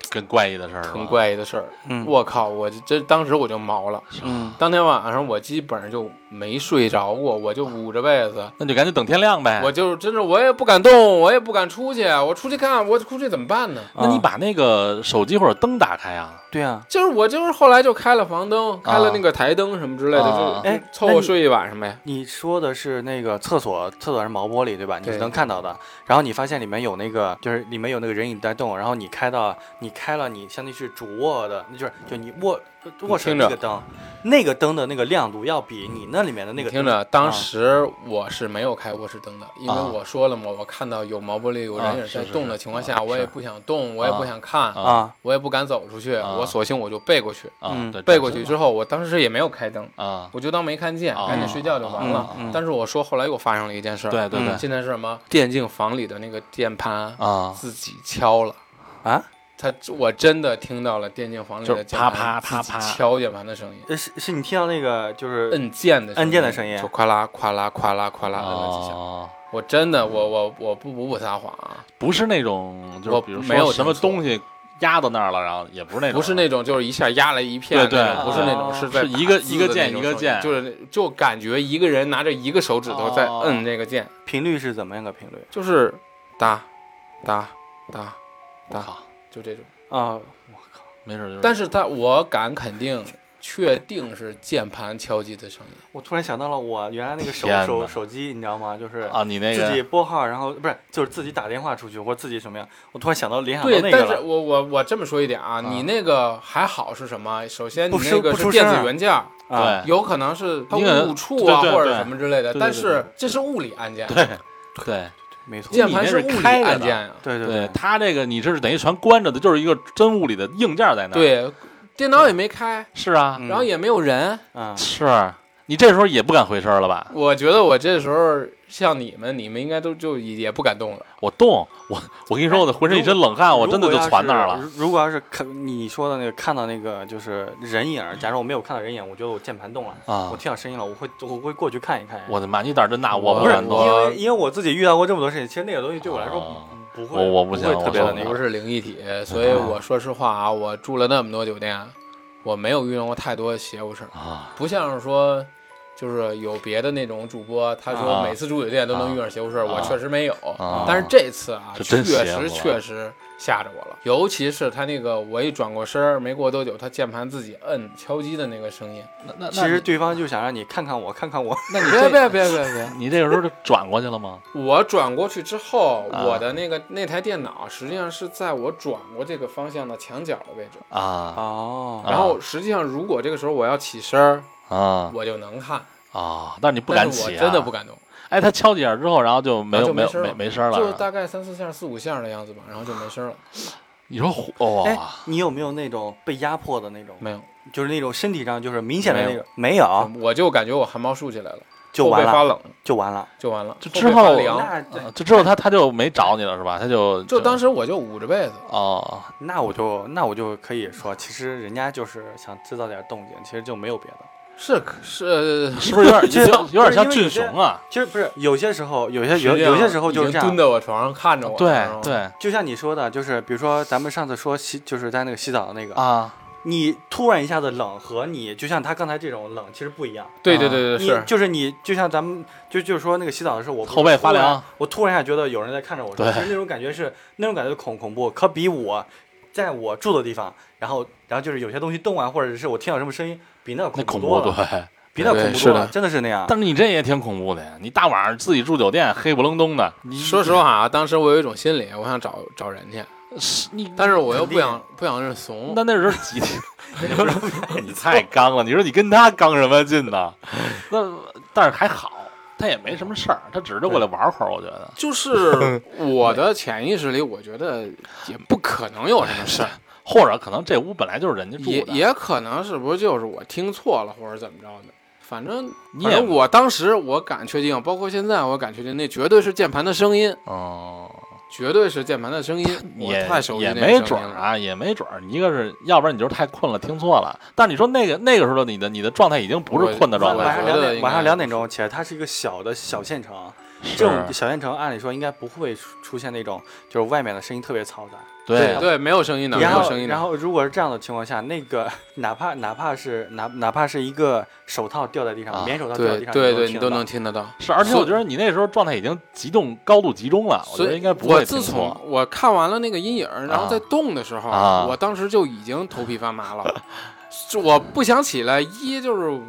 更怪异的事儿，很，怪异的事儿。嗯我靠！我这这当时我就毛了。嗯，当天晚上我基本上就没睡着过，我就捂着被子，那就赶紧等天亮呗。我就真是我也不敢动，我也不敢出去。我出去看，我出去怎么办呢？那你把那个手机或者灯打开啊，对啊，就是我就是后来就开了房灯，开了那个台灯什么之类的，啊就哎凑合睡一晚上呗。你说的是那个厕所，厕所是毛玻璃对吧？你是能看到的。然后你发现里面有那个，就是里面有那个人影在动，然后你开到你你开了你相当于是主卧的，那就是就你卧卧室那个灯，那个灯的那个亮度要比你那里面的那个灯听着，当啊时我是没有开卧室灯的，因为啊。我说了嘛，我看到有毛玻璃有啊人影在动的情况下，我也不想动，我也不想看，啊。啊我也不敢走出去，啊。我索性我就背过去，啊，嗯，背过去之后，我当时也没有开灯，啊，我就当没看见，啊。赶紧睡觉就完了。但是我说后来又发生了一件事儿，对对对。现在是什么？电竞房里的那个键盘啊，自己敲了。啊，他我真的听到了电竞房里的啪啪啪啪敲键盘的声音，呃是是你听到那个就是摁键的摁键的声音就咵啦咵啦咵啦咵啦摁了几下。哦，我真的，我我我不不不撒谎啊，不是那种，就是我比如没有什么东西压到那儿了，然后也不是那种，不是那种就是一下压了一片对对，不是那种，哦是在是一个一个键一个键就是就感觉一个人拿着一个手指头在哦摁那个键，频率是怎么样个频率就是哒哒哒哒，就这种。啊？我靠没事，就是但是他我敢肯定，确定是键盘敲击的声音。我突然想到了我原来那个手手手机，你知道吗？就是啊，你那个自己拨号，然后不是就是自己打电话出去或者自己什么样，我突然想到联想那个但。是我我我这么说一点啊，你那个还好是什么？首先你那个是电子元件对，啊，有可能是它误触啊或者对对对什么之类的，对对对但是这是物理按键，对对没错，键盘你那物开着的按键呀。对对对，它这个你这是等于全关着的，就是一个真物理的硬件在那。，对，电脑也没开，是啊，嗯然后也没有人。嗯，是你这时候也不敢回声了吧？我觉得我这时候像你们，你们应该都就也不敢动了。我动，我我跟你说，我的浑身一身冷汗，我真的就传那儿了。如果要是。如果要是看你说的那个看到那个就是人影，假如我没有看到人影，我觉得我键盘动了，啊我！听到声音了，我会我会过去看一看。我的妈，你胆儿真大，我我不是敢动。因为因为我自己遇到过这么多事情，其实那个东西对我来说啊不会，我我不不行我会特别的那个不。是灵异体，所以我说实话啊，我住了那么多酒店，我没有遇到过太多的邪乎事儿，啊，不像是说。就是有别的那种主播，他说啊每次住酒店都能遇上邪乎事儿，我啊确实没有。啊但是这次啊，确实确实吓着我了，尤其是他那个我一转过身儿，没过多久，他键盘自己摁敲击的那个声音。那那其实对方就想让你看看我，看看我。那你别别别别别！你这个时候就转过去了吗？我转过去之后，啊我的那个那台电脑实际上是在我转过这个方向的墙角的位置。啊哦啊然后实际上，如果这个时候我要起身儿，啊我就能看，啊！但是你不敢起啊，真的不敢动，哎，他敲几下之后，然后就没啊有没有没没没声了。就大概三四下、四五下的样子吧，然后就没声了。你说嚯哎，你有没有那种被压迫的那种？没有，就是那种身体上就是明显的那没种，没有我就感觉我汗毛竖起来了，就完了，后背发冷，就完了。就完了。就之后凉，就之后他他就没找你了是吧？他就就当时我就捂着被子，哦，那我就那我就可以说，其实人家就是想制造点动静，其实就没有别的。是是，是不是有点其实有有点像俊雄啊？其实不是，有些时候有些有有些时候就是这样。蹲在我床上看着我，对对就像你说的，就是比如说咱们上次说洗，就是在那个洗澡的那个，啊，你突然一下子冷和你就像他刚才这种冷其实不一样。对对对对你是，就是你就像咱们就就是说那个洗澡的时候，我后背发凉，我突然一下觉得有人在看着我，对其实那种感觉是那种感觉恐恐怖，可比我在我住的地方，然后然后就是有些东西动啊，或者是我听到什么声音，比那那恐恐怖多了，对。比那恐怖多了，真的是那样。但是你这也挺恐怖的呀！你大晚上自己住酒店，黑不愣咚的，你说实话啊，当时我有一种心理，我想找找人去，是你，但是我又不想不想认怂，那那时候几天？你太刚了！你说你跟他刚什么劲呢？那但是还好，他也没什么事儿，他只是过来玩会儿。我觉得就是我的潜意识里，我觉得也不可能有什么事儿，或者可能这屋本来就是人家住的，也也可能是不是就是我听错了或者怎么着的。反正，你也反正我当时我敢确定，包括现在我敢确定，那绝对是键盘的声音，哦，绝对是键盘的声音。我也太熟悉也没。准儿啊，也没准儿。一个是要不然你就是太困了，听错了。但是你说那个那个时候的你的你的状态已经不是困的状态了，晚上两点，晚上两点钟起来，它是一个小的小县城，这种小县城按理说应该不会出出现那种就是外面的声音特别嘈杂。对对，没有声音的，没有声音的。然后如果是这样的情况下，那个哪怕哪怕是哪哪怕是一个手套掉在地上，啊棉手套掉在地上，对对，你都能听得到。是，而且我觉得你那时候状态已经集中高度集中了，我觉所以得应该不会听自从。我看完了那个阴影，然后啊在动的时候，啊我当时就已经头皮发麻了。就我不想起来，一就是我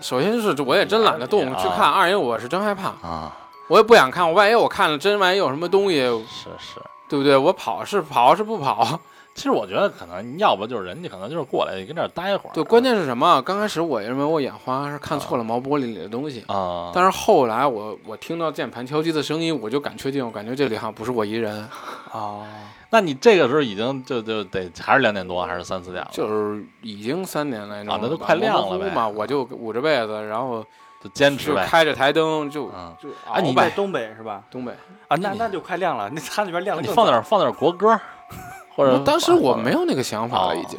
首先是我也真懒得动啊去看，二因为我是真害怕，啊，我也不想看。我万一我看了真，万一有什么东西，是是，对不对？我跑是跑是不跑，其实我觉得可能要不就是人家可能就是过来跟这儿待会儿。对，关键是什么？刚开始我认为我眼花是看错了毛玻璃里的东西，啊，但是后来我我听到键盘敲击的声音，我就敢确定，我感觉这里好像不是我一人，哦，那你这个时候已经就就得还是两点多还是三四点了，就是已经三点来钟啊那都快亮了呗嘛，我就捂着被子，然后就坚持呗。开着台灯，就嗯，就啊你在东北是吧？东北。啊，那那就快亮了，那他那边亮了你更放点放点国歌，或者当时我没有那个想法了，已经，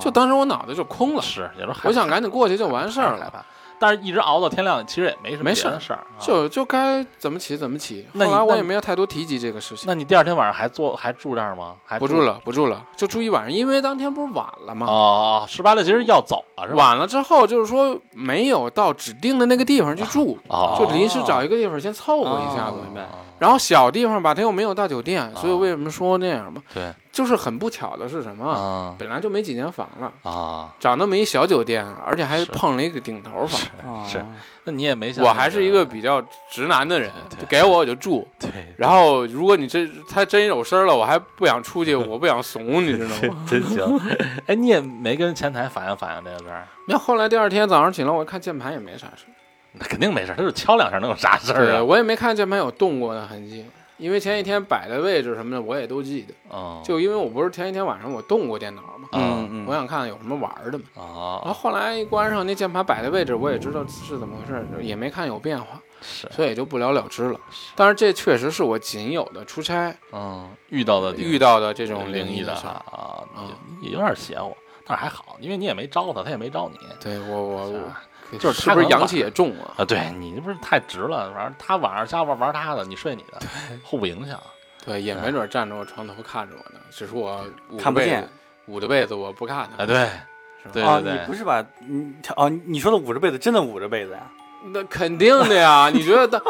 就当时我脑袋就空了，是有时候害我想赶紧过去就完事儿了，害怕，但是一直熬到天亮，其实也没什么没事儿事就就该怎么起怎么起。后来我也没有太多提及这个事情，那你第二天晚上还坐还住这儿吗？还不住了，不住了，就住一晚上，因为当天不是晚了吗？哦，十八六其实要走了是吧？晚了之后，就是说没有到指定的那个地方去住，哦，就临时找一个地方先凑合一下子。哦明白然后小地方吧，他又没有大酒店，所以为什么说那样嘛？对，就是很不巧的是什么？啊本来就没几间房了，啊，找那么一小酒店，而且还碰了一个顶头房。啊是那你也没想，我还是一个比较直男的人，就给我我就住。对，然后如果你真他真有事儿了，我还不想出去，我不想怂，你知道吗？真行。哎，你也没跟前台反映反映这个事儿？那后来第二天早上起来，我看键盘也没啥事儿，那肯定没事儿，他就敲两下能有啥事儿啊？我也没看键盘有动过的痕迹，因为前一天摆的位置什么的我也都记得。嗯，就因为我不是前一天晚上我动过电脑嘛，嗯嗯我想看看有什么玩的嘛。然后哦，后来一关上那键盘摆的位置，我也知道是怎么回事儿，也没看有变化，是，所以也就不了了之了。但是，这确实是我仅有的出差嗯，遇到的遇到的这这种灵异的事。也也有点邪乎，但是还好，因为你也没招他，他也没招你。对我我是我吧就是是不是阳气也重啊？啊，对你这不是太直了，反正他晚上瞎玩玩他的，你睡你的，互不影响。对，也没准站着我床头看着我呢，只是我捂着看不见被子，捂着被子我不看他。啊，对，对对对，你不是把你哦，你说的捂着被子真的捂着被子呀？那肯定的呀！你觉得当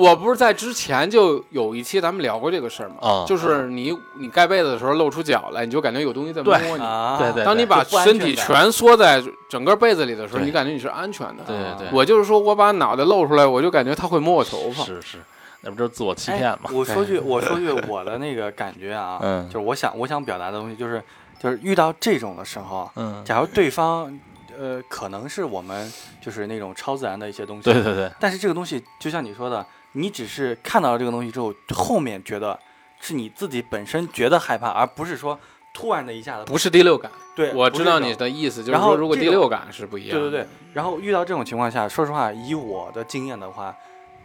我不是在之前就有一期咱们聊过这个事儿吗？啊。就是你你盖被子的时候露出脚来，你就感觉有东西在摸对。你。啊，对对当你把就不安身体蜷缩在整个被子里的时候，对。你感觉你是安全的。对对。对，我就是说我把脑袋露出来，我就感觉他会摸我头发。是是，那不就是自我欺哎骗吗？我说句，我说句我的那个感觉啊，嗯。就是我想我想表达的东西，就是就是遇到这种的时候，嗯，假如对方呃可能是我们就是那种超自然的一些东西，对对对，但是这个东西就像你说的，你只是看到了这个东西之后，后面觉得是你自己本身觉得害怕，而不是说突然的一下子不是第六感，对，我知道你的意思，就是说如果第六感是不一样。对对对，然后遇到这种情况下，说实话，以我的经验的话，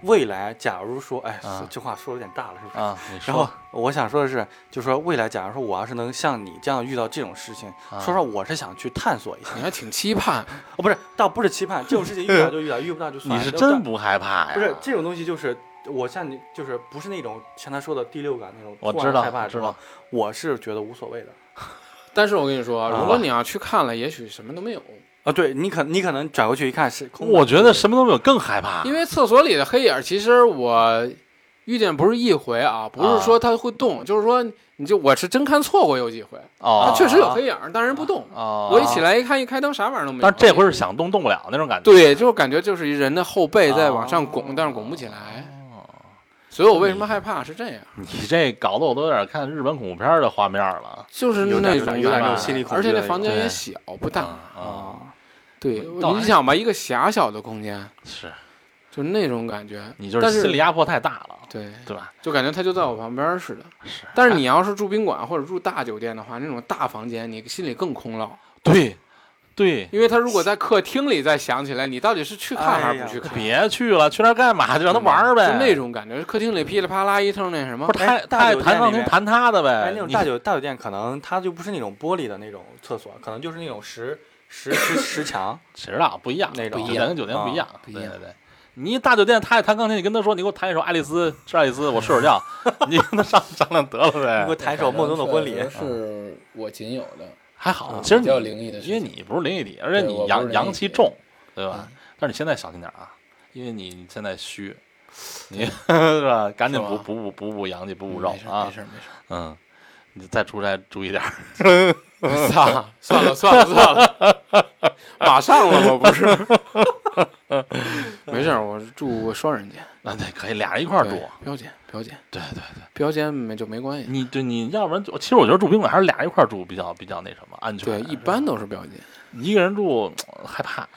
未来假如说，哎，啊这话说的有点大了，是不是？啊，你然后，我想说的是，就是说未来，假如说我要是能像你这样遇到这种事情，啊说实话，我是想去探索一下。你还挺期盼，哦，不是，倒不是期盼，这种事情遇到就遇到，遇不到就算了。你是真不害怕呀？不是这种东西，就是我像你，就是不是那种像他说的第六感那种，我知道害怕知道，我是觉得无所谓的。但是我跟你说，啊如果你要去看了，也许什么都没有，啊，对你可你可能转过去一看是空的，我觉得什么都没有更害怕，因为厕所里的黑影，其实我遇见不是一回啊，不是说它会动，就是说你就我是真看错过有几回，哦它确实有黑影，但是不动。哦，我一起来一看，一开灯啥玩意儿都没有。但这回是想动动不了那种感觉。对，就感觉就是人的后背在往上拱，哦但是拱不起来。所以我为什么害怕是这样，你这搞得我都有点看日本恐怖片的画面了。就是那种有点那种心理恐而且那房间也小不大。啊，啊，对，你想吧，一个狭小的空间，是就那种感觉。你就是心理压迫太大了，对，对吧？就感觉他就在我旁边似的。是，但是你要是住宾馆或者住大酒店的话，那种大房间，你心里更空落，对对，因为他如果在客厅里再想起来，你到底是去看还是不去看？别去了，去那干嘛？就让他玩呗。就那种感觉，客厅里噼里啪啦一通那什么不是，他他弹钢琴弹他的呗。哎，那种大酒大酒店可能它就不是那种玻璃的那种厕所，可能就是那种石石石石墙。谁知道不一样，那种酒店跟酒店不一样，对对对。你一大酒店，他也弹钢琴，你跟他说，你给我弹一首《爱丽丝是爱丽丝》，我睡会儿觉，你跟他商商量得了呗你给我弹一首《梦中的婚礼》是我仅有的，还好，嗯其实比较你灵异的因为你不是灵异体，而且你阳阳气重，对吧嗯？但是你现在小心点啊，因为你现在虚，你 是吧？赶紧补补补补补阳气，补补肉啊没！事没事。嗯，你再出差注意点儿。操，算了算了算了，马上了吗？不是，没事儿，我住双人间，那对，可以俩人一块儿住。标间标间对对对，标间没就没关系。你对你要不然就，其实我觉得住宾馆还是俩人一块儿住比较比较那什么安全。对，一般都是标间，一个人住害怕，哎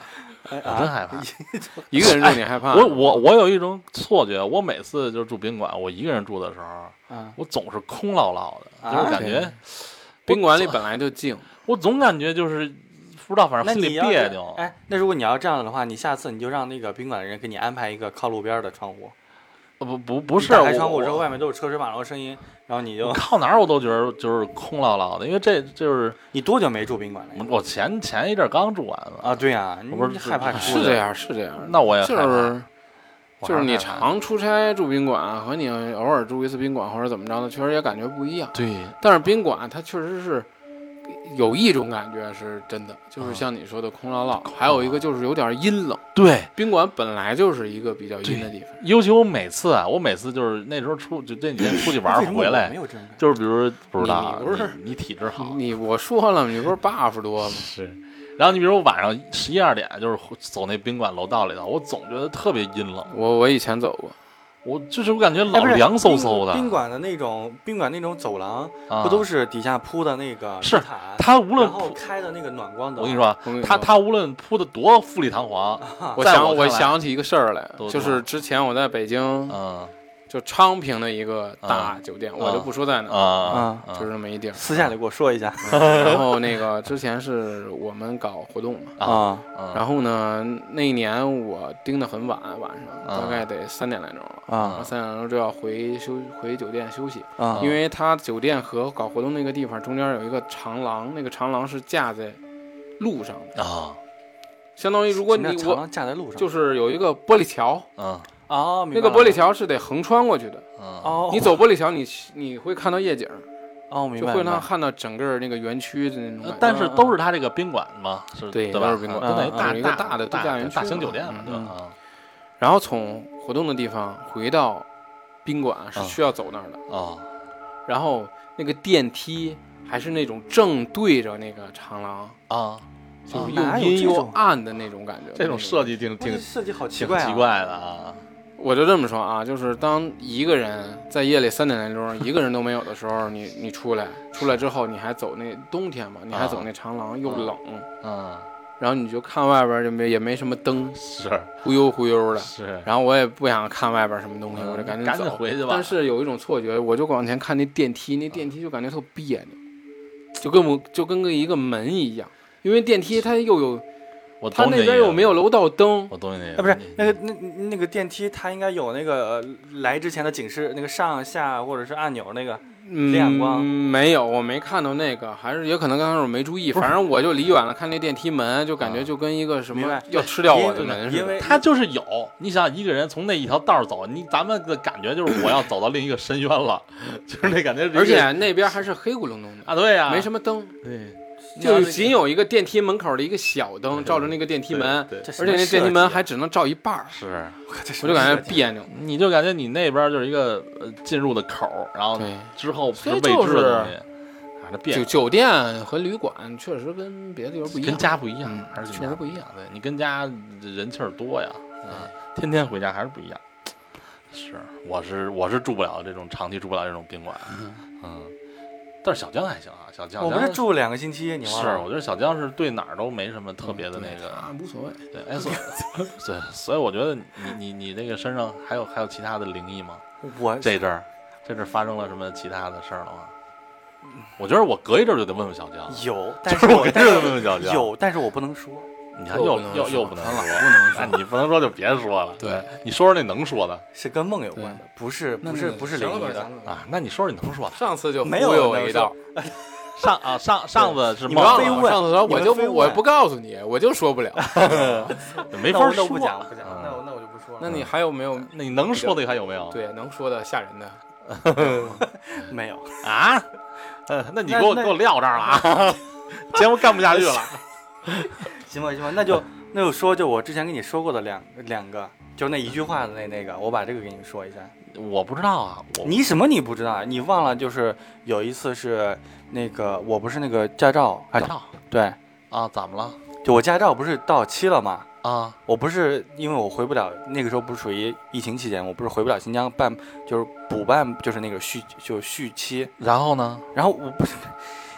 我真害怕。一个人住你害怕。我我我有一种错觉，我每次就是住宾馆，我一个人住的时候，啊，我总是空落落的，就是啊感觉宾馆里本来就静，我总感觉就是不知道，反正心里别扭。哎，那如果你要这样的话，你下次你就让那个宾馆的人给你安排一个靠路边的窗户，呃不不不是开我窗户之后，我外面都是车水马龙声音，然后你就我靠哪儿我都觉得就是空落落的，因为这就是你多久没住宾馆了？我前前一阵儿刚住完了，啊，对呀，你不是害怕是是这样是这样。那我也就是就是你常出差住宾馆和你偶尔住一次宾馆或者怎么着的，确实也感觉不一样。对但是宾馆它确实是有一种感觉是真的，就是啊。像你说的空落落，还有一个就是有点阴冷。对，宾馆本来就是一个比较阴的地方，尤其我每次啊，我每次就是那时候出就这几天出去玩回来？就是比如不知道你不是你你体质好。你我说了，你不是 buff 多吗？是，然后你比如我晚上十一二点就是走那宾馆楼道里头，我总觉得特别阴冷，我我以前走过，我就是我感觉老凉飕飕的。宾宾馆的那种宾馆那种走廊，啊，不都是底下铺的那个是地毯，他无论然后铺开的那个暖光灯？我跟你说他他无论铺的多富丽堂皇，啊，我想我想起一个事儿来，就是之前我在北京嗯就昌平的一个大酒店，我就不说在哪就是那么一地儿。私下里给我说一下。然后那个之前是我们搞活动嘛，然后呢那一年我盯得很晚，晚上啊。大概得三点来钟了，啊。我三点来钟就要回休回酒店休息，啊。因为他酒店和搞活动那个地方中间有一个长廊，那个长廊是架在路上的，啊。相当于如果你我叫长廊架在路上，就是有一个玻璃桥，嗯哦，那个玻璃桥是得横穿过去的，嗯。哦，你走玻璃桥你你会看到夜景，哦，明就会白明白。能看到整个那个园区的那种感觉。但是都是他这个宾馆嘛，是对？都是宾馆就等于大一个大大的度假园区大型酒店嘛，嗯对吧？啊然后从活动的地方回到宾馆是啊需要走那儿的，哦。然后那个电梯还是那种正对着那个长廊，啊，就是又阴又暗的那种感觉。这种设计挺挺设计好奇挺怪啊，奇怪的啊，我就这么说啊，就是当一个人在夜里三点来钟，一个人都没有的时候，你你出来，出来之后你还走那冬天嘛，你还走那长廊，又冷，嗯，然后你就看外边就没也没什么灯，是忽悠忽悠的。是，然后我也不想看外边什么东西，嗯我就赶紧赶紧走。回去吧但是有一种错觉，我就往前看那电梯，那电梯就感觉特别扭，就跟我就跟个一个门一样，因为电梯它又有我他那边又没有，楼道灯，我懂你那啊，不是那个那那个电梯，它应该有那个呃来之前的警示，那个上下或者是按钮那个亮光嗯，没有，我没看到那个，还是也可能刚开始我没注意，反正我就离远了看那电梯门，就感觉啊就跟一个什么要吃掉我的因为门似的。因为他就是有，你想一个人从那一条道走，你咱们的感觉就是我要走到另一个深渊了，就是那感觉。而且那边还是黑咕隆咚的，啊，对呀，没什么灯，对，就仅有一个电梯门口的一个小灯照着那个电梯门，而且那电梯门啊还只能照一半儿，是，我就感觉别扭。你就感觉你那边就是一个呃进入的口儿，然后，之后是未知就是的东西，酒酒店和旅馆确实跟别的地方不一样，跟家不一样嗯，还是跟确实不一样。对你跟家人气儿多呀，嗯啊，天天回家还是不一样。是，我是我是住不了这种长期住不了这种宾馆，嗯，但是小江还行啊，小江我不是住两个星期，你忘是，了？我觉得小江是对哪儿都没什么特别的那个，啊无所谓。对，哎，所以对，所以我觉得你你你那个身上还有还有其他的灵异吗？我这阵儿这阵儿发生了什么其他的事儿了吗？我觉得我隔一阵儿就得问问小江，有，就但是我是我跟这儿问问小江，有，但是我不能说。你看又又又不能咱老说，不能 说那你不能说就别说了。对，你说说那能说的是跟梦有关的，不是不是不是灵异的。啊？那你说说你能说的。上次就忽没有悠我一道，上啊上上次是你梦忘们非问了上次说我就不我不告诉你，我就说不了。没法说，那我那我不讲不讲，了那我那我就不说了。那你还有没有那你能说的还有没有？对能说的吓人的？没有，啊，呃，那你给我给我撂这儿了啊，节目干不下去了。行吧行吧，那就那就说就我之前跟你说过的两两个，就那一句话的那那个，我把这个给你说一下。我不知道啊，我你什么你不知道？你忘了就是有一次是那个我不是那个驾照，驾照对，啊，怎么了就我驾照不是到期了吗？啊？我不是因为我回不了，那个时候不是属于疫情期间，我不是回不了新疆办，就是补办，就是那个续就续期。然后呢？然后我不是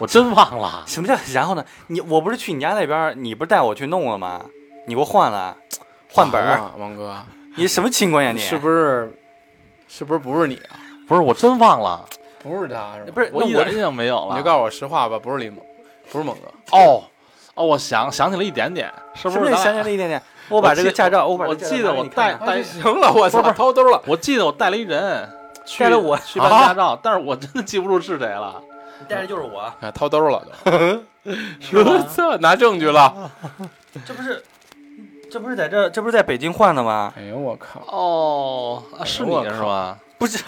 我真忘了。什么叫然后呢？你我不是去你家那边，你不是带我去弄了吗？你给我换了，换本儿，啊，王哥，你什么情况呀你？是不是？是不是不是你啊？不是，我真忘了，不是他是吧？不是那我一点印象没有了。你就告诉我实话吧，不是李猛，不是猛哥。哦哦，我想想起了一点点，是不是想起了一点点？我把这个驾照，我记得我带带行了，我操，掏兜了。我记得我带了一人，去带了我去办驾照，但是我真的记不住是谁了。你带的就是我，啊，掏兜了都？我操，拿证据了。这不是这不是在这这不是在北京换的吗？哎呦我靠！哦，啊是你我是吧？不是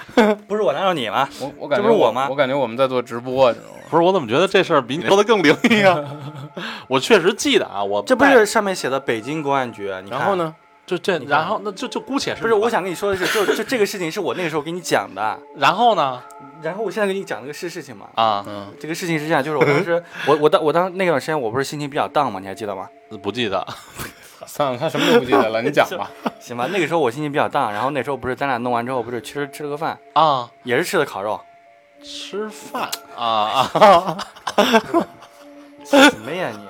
不是我难道你吗？我我感觉这不是我吗我感觉我们在做直播，你知道吗？不是，我怎么觉得这事儿比你说的更灵异啊？我确实记得啊，我这不带是上面写的北京公安局？你看然后？呢？就这，然后那就就姑且是不是，我想跟你说的是，就就这个事情是我那个时候给你讲的，然后呢？然后我现在给你讲这个事事情嘛。啊，嗯，这个事情是这样，就是我当时 我我当我当那段时间我不是心情比较 down 吗？你还记得吗？不记得 算了，他什么都不记得了，你讲吧。行吧，那个时候我心情比较 down，然后那时候不是咱俩弄完之后不是吃吃了个饭，啊，也是吃的烤肉，吃饭啊啊！什么呀你？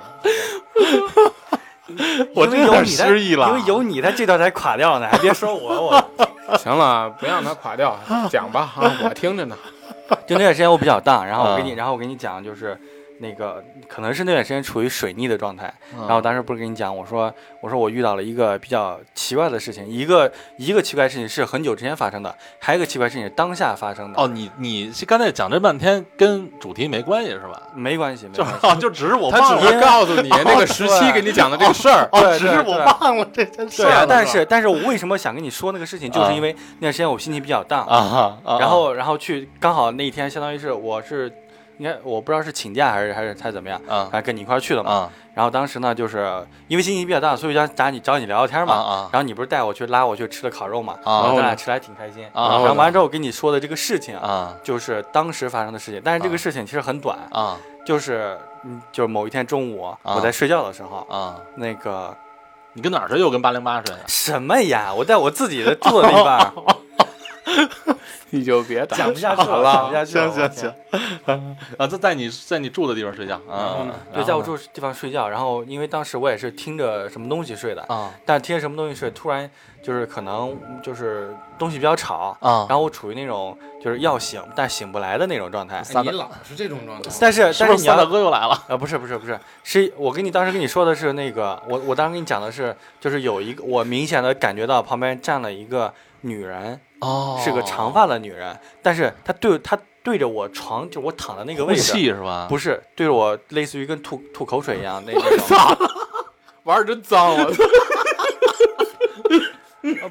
我这有点失忆了因为有你，他这段才垮掉呢，还别说我，我 行了，不让他垮掉，讲吧啊，我听着呢。就那段时间我比较 down，然后我给你，啊然后我给你讲，就是那个可能是那段时间处于水逆的状态，然然后当时不是跟你讲，我说我说我遇到了一个比较奇怪的事情，一个一个奇怪的事情是很久之前发生的，还有一个奇怪的事情是当下发生的。哦，你你刚才讲这半天跟主题没关系是吧？没关系，没就关系。哦，就只是我他忘了，只是告诉你那个时期给你讲的这个事儿。哦，对只是我忘了这件事对啊。但是但是我为什么想跟你说那个事情，就是因为那段时间我心情比较 down，、啊啊，然后然后去刚好那一天相当于是我是应该我不知道是请假还是还是还是怎么样，啊反正跟你一块儿去的嘛。啊然后当时呢，就是因为心情比较 down，所以想找你找你聊聊天嘛。啊啊然后你不是带我去拉我去吃了烤肉嘛，啊然后咱俩吃的还挺开心。啊然后完了之后我跟你说的这个事情啊，啊就是当时发生的事情，但是这个啊事情其实很短，啊就是嗯，就是某一天中午我在睡觉的时候，啊！那个你跟哪儿睡？又跟八零八睡的？什么呀，我在我自己的住的地方，你就别打讲不下去岔了，讲不了。下去了。行行行啊，在在你在你住的地方睡觉啊嗯？对，在我住的地方睡觉，然后因为当时我也是听着什么东西睡的，啊但听着什么东西睡，突然就是可能就是东西比较吵，啊然后我处于那种就是要醒但醒不来的那种状态。你老是这种状态。但是但是你大哥又来了？啊不是不是不是，是我跟你当时跟你说的是那个，我我当时跟你讲的是，就是有一个我明显的感觉到旁边站了一个女人，哦是个长发的女人，但是她对她对着我床，就我躺的那个位置，气是吧？不是对着我，类似于跟吐吐口水一样那那种。玩儿真脏，我操！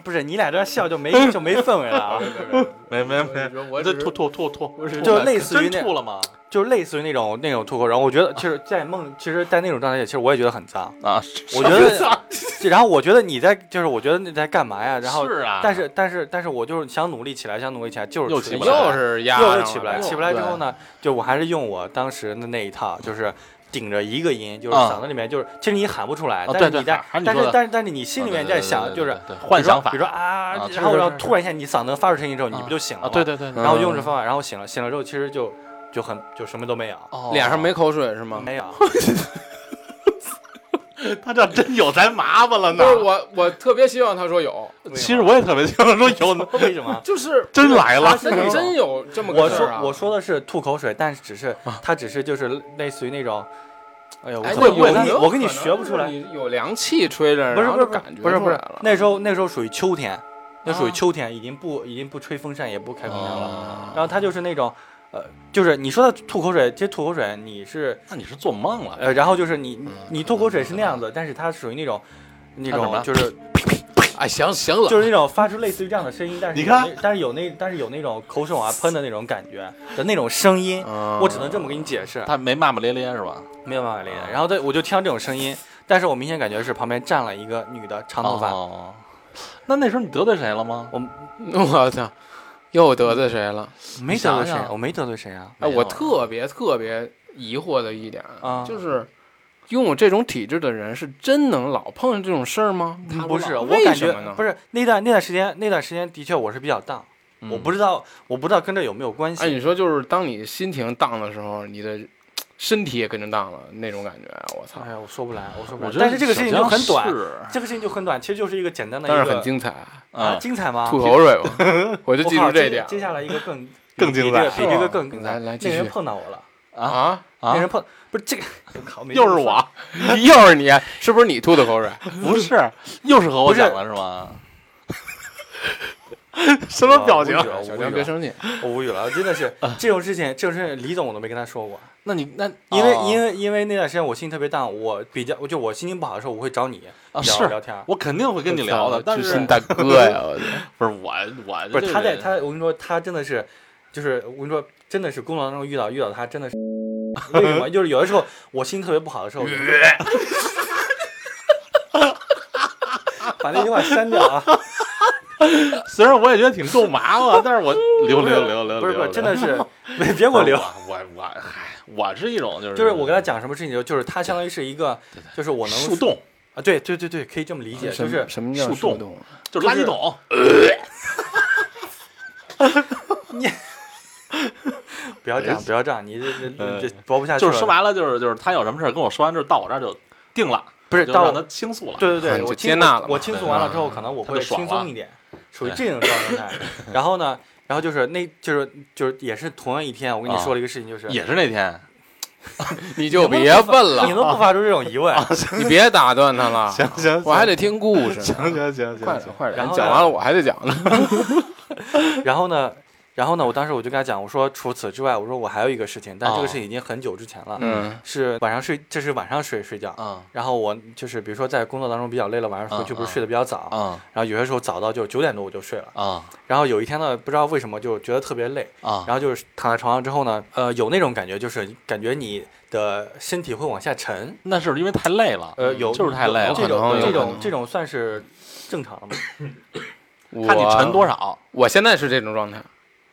呃不是你俩这笑就没 就没氛围了啊，没没没，我这吐吐吐吐，就类似于那真吐了吗？就类似于那种那种吐口。然后我觉得，其实，在梦，其实，在那种状态下，其实我也觉得很脏。啊，我觉得，然后我觉得你在，就是我觉得你在干嘛呀？然后，是啊，但是，但是，但是我就是想努力起来，想努力起来，就是又起不来，又是压又起不来。起不来之后呢，就我还是用我当时的那一套，就是。顶着一个音，就是啊。嗓子里面，就是其实你喊不出来，啊对对但是你在但是但是但是你心里面在想，就是幻想法。比如说啊啊，然后然后突然一下你嗓子发出声音之后，你不就醒了啊，吗？对对对，嗯然后用这方法，然后醒了，醒了之后其实就就很就什么都没有，哦。脸上没口水是吗？没有。他这真有咱麻烦了呢。不是我，我特别希望他说有，其实我也特别希望说有呢，为什么？就是真来了他是真有这么我说个事儿啊！我说的是吐口水，但是只是他只是就是类似于那种，哎呦，我我跟你我跟你学不出来，有凉气吹着，不是不是感觉不是不是那时候那时候属于秋天，那属于啊秋天，已经不已经不吹风扇也不开空调了，哦然后他就是那种。呃，就是你说的吐口水，其实吐口水你是那你是做梦了？呃，然后就是你嗯你吐口水是那样子，但是它属于那种那种就是 哎，行行了，就是那种发出类似于这样的声音，但是你看但是有那但是有那种口水往外喷的那种感觉的那种声音，嗯我只能这么给你解释，他没骂骂咧咧是吧？没有骂骂咧咧。然后对我就听到这种声音，但是我明显感觉是旁边站了一个女的长头发，哦，那那时候你得罪谁了吗？我 我操！又得罪谁了？没得罪谁我没得罪谁啊。哎，我特别特别疑惑的一点啊就是拥有这种体质的人是真能老碰见这种事儿吗？他不是，我感觉不是那段那段时间，那段时间的确我是比较荡，我不知道我不知道跟这有没有关系哎，系。你说就是当你心情荡的时候，你的身体也跟着荡了那种感觉啊！我操哎，呀，我说不来，我说不来。我觉得但是这个事情就很短，这个事情就很短，其实就是一个简单的一但，是很精彩，啊，啊，精彩吗？吐口水吧，我就记住这一点接接下来一个更更精彩比这个更精彩。来来继那人碰到我了，啊！啊那人碰不是这个，又是我，又是你，是不是你吐的口水？不是，又是和我讲了是吗？什么表情我？无语了小江别生气，我无语了，真的是这种事情，这种事情李总我都没跟他说过，那你那因为哦因为因为那段时间我心情特别荡，我比较我就我心情不好的时候，我会找你聊啊是聊天。我肯定会跟你聊的，但是知心大哥呀！不是我我不是他在他，我跟你说，他真的是，就是我跟你说，真的是工作当中遇到遇到他，真的是为什么？就是有的时候我心情特别不好的时候，把那句话删掉啊！虽然我也觉得挺肉麻的，但是我 留留留留，不是不是，真的是，别别给我留。我我我嗨，我是一种就是就是我跟他讲什么事情，就就是他相当于是一个，就是我能树洞，啊，对对对对，可以这么理解，就是什么叫树洞洞？就是垃圾桶。你 不要这样，不要这样，你这呃这这播不下去了。就是说白了，就是就是他有什么事儿跟我说完之后，到我这儿就定了，不是到他倾诉了。对对对，我倾接纳了我倾诉完了之后，可能我会轻松一点，属于这种状态。然后呢，然后就是那就是就是也是同样一天，我跟你啊说了一个事情，就是也是那天，你就别问了你，都不发出这种疑问，你别打断他了，行行我还得听故事行。行行行快点快点，讲完了我还得讲呢。然后呢，然后呢，我当时我就跟他讲，我说除此之外，我说我还有一个事情，但这个哦事情已经很久之前了，嗯是晚上睡，这是晚上睡睡觉。嗯然后我就是比如说在工作当中比较累了，晚上回去嗯不是睡得比较早，啊然后有些时候早到就九点多我就睡了。啊然后有一天呢，不知道为什么就觉得特别累，啊！然后就是躺在床上之后呢，呃，有那种感觉，就是感觉你的身体会往下沉，那是因为太累了，呃，有就是太累了这种这种这种算是正常的吗？看你沉多。少，我现在是这种状态，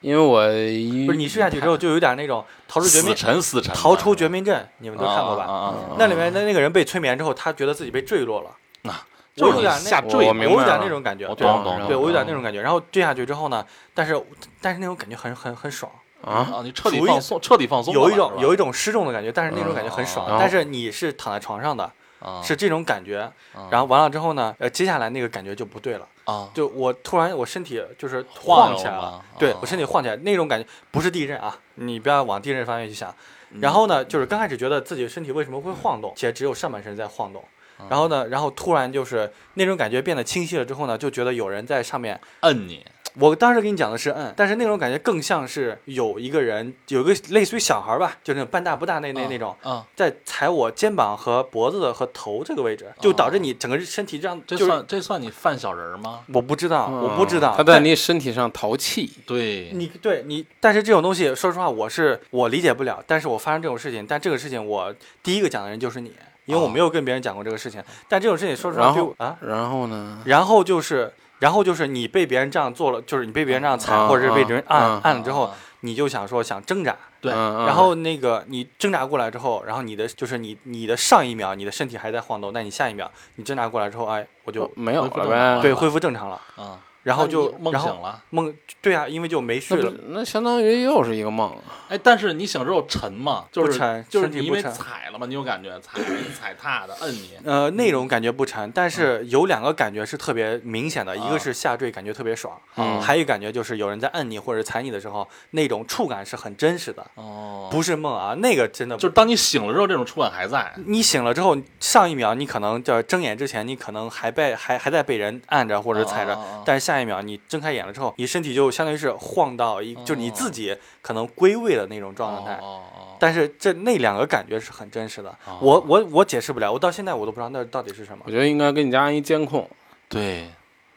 因为我一不是你睡下去之后就有点那种逃出绝死命沉死沉，逃出绝命镇，你们都看过吧？啊啊啊啊那里面的那个人被催眠之后，他觉得自己被坠落了，啊我有点下坠我有点那种感觉，我对懂懂对我有点那种感觉。然后坠下去之后呢，但是但是那种感觉很很很爽，啊，啊！你彻底放松，彻底放松，有一种有一种失重的感觉，但是那种感觉很爽嗯。但是你是躺在床上的，啊。是这种感觉。啊。然后完了之后呢，呃，接下来那个感觉就不对了，啊。就我突然我身体就是晃晃起来了。对我身体晃起来，那种感觉不是地震啊，你不要往地震方面去想。嗯。然后呢，就是刚开始觉得自己身体为什么会晃动，其实只有上半身在晃动。啊。然后呢，然后突然就是那种感觉变得清晰了之后呢，就觉得有人在上面。摁你我当时给你讲的是嗯，但是那种感觉更像是有一个人，有个类似于小孩吧，就那种半大不大那那那种，啊，在踩我肩膀和脖子的和头这个位置，就导致你整个身体这样，这就是算这算你犯小人儿吗？我不知道，我不知嗯道，他在但你身体上淘气，对，你对你，但是这种东西，说实话，我是我理解不了。但是我发生这种事情，但这个事情我第一个讲的人就是你，因为我哦没有跟别人讲过这个事情。但这种事情，说实话，然后我啊，然后呢？然后就是，然后就是你被别人这样做了，就是你被别人这样踩，啊或者是被别人按、啊按了之后，啊你就想说想挣扎，对嗯嗯然后那个你挣扎过来之后，然后你的就是你你的上一秒你的身体还在晃动，但你下一秒你挣扎过来之后，哎，我就没有了。对恢复正常了。啊，然后就梦醒了，梦对啊，因为就没睡了。不，那相当于又是一个梦。哎，但是你醒之后沉嘛，就是不沉就是你因为踩了嘛，你有感觉踩你踩踏的摁你，呃，那种感觉不沉，但是有两个感觉是特别明显的，一个是下坠感觉特别爽，嗯还有一个感觉就是有人在摁你或者踩你的时候，那种触感是很真实的，哦，不是梦啊，那个真的就是当你醒了之后，这种触感还在，你醒了之后，上一秒你可能叫睁眼之前，你可能还被还还在被人按着或者踩着，但是下一秒你睁开眼了之后，你身体就相当于是晃到一，就是你自己可能归位的那种状态。哦哦哦但是这那两个感觉是很真实的，哦我我我解释不了，我到现在我都不知道那到底是什么我。觉得应该给你家安一监控，对，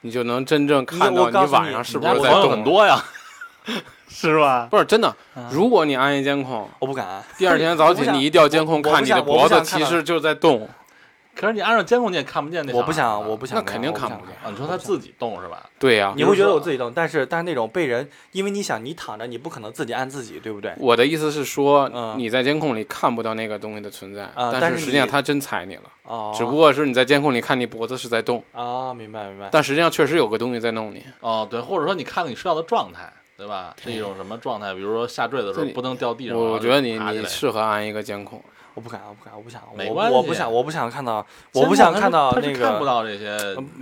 你就能真正看到你晚上是不是在动。很多呀，是吧？不是真的嗯，如果你安一监控，我不敢，第二天早起你一调监控看你的脖子，其实就在动。可是你安上监控你也看不见那。我不想，我不想那那，肯定看不见啊，你说他自己动是吧？对呀、你会觉得我自己动，但是但是那种被人，因为你想你躺着，你不可能自己按自己，对不对？我的意思是说，嗯你在监控里看不到那个东西的存在，啊但是实际上你它真踩你了，哦，只不过是你在监控里看你脖子是在动，啊，明白明白。但实际上确实有个东西在弄你。哦，对，或者说你看看你睡觉的状态，对吧？是一种什么状态？比如说下坠的时候不能掉地上，我我觉得你你适合安一个监控，我不敢，我不敢，我不想，我没关系我不想，我不想看到，我不想看到那个看不个，到这些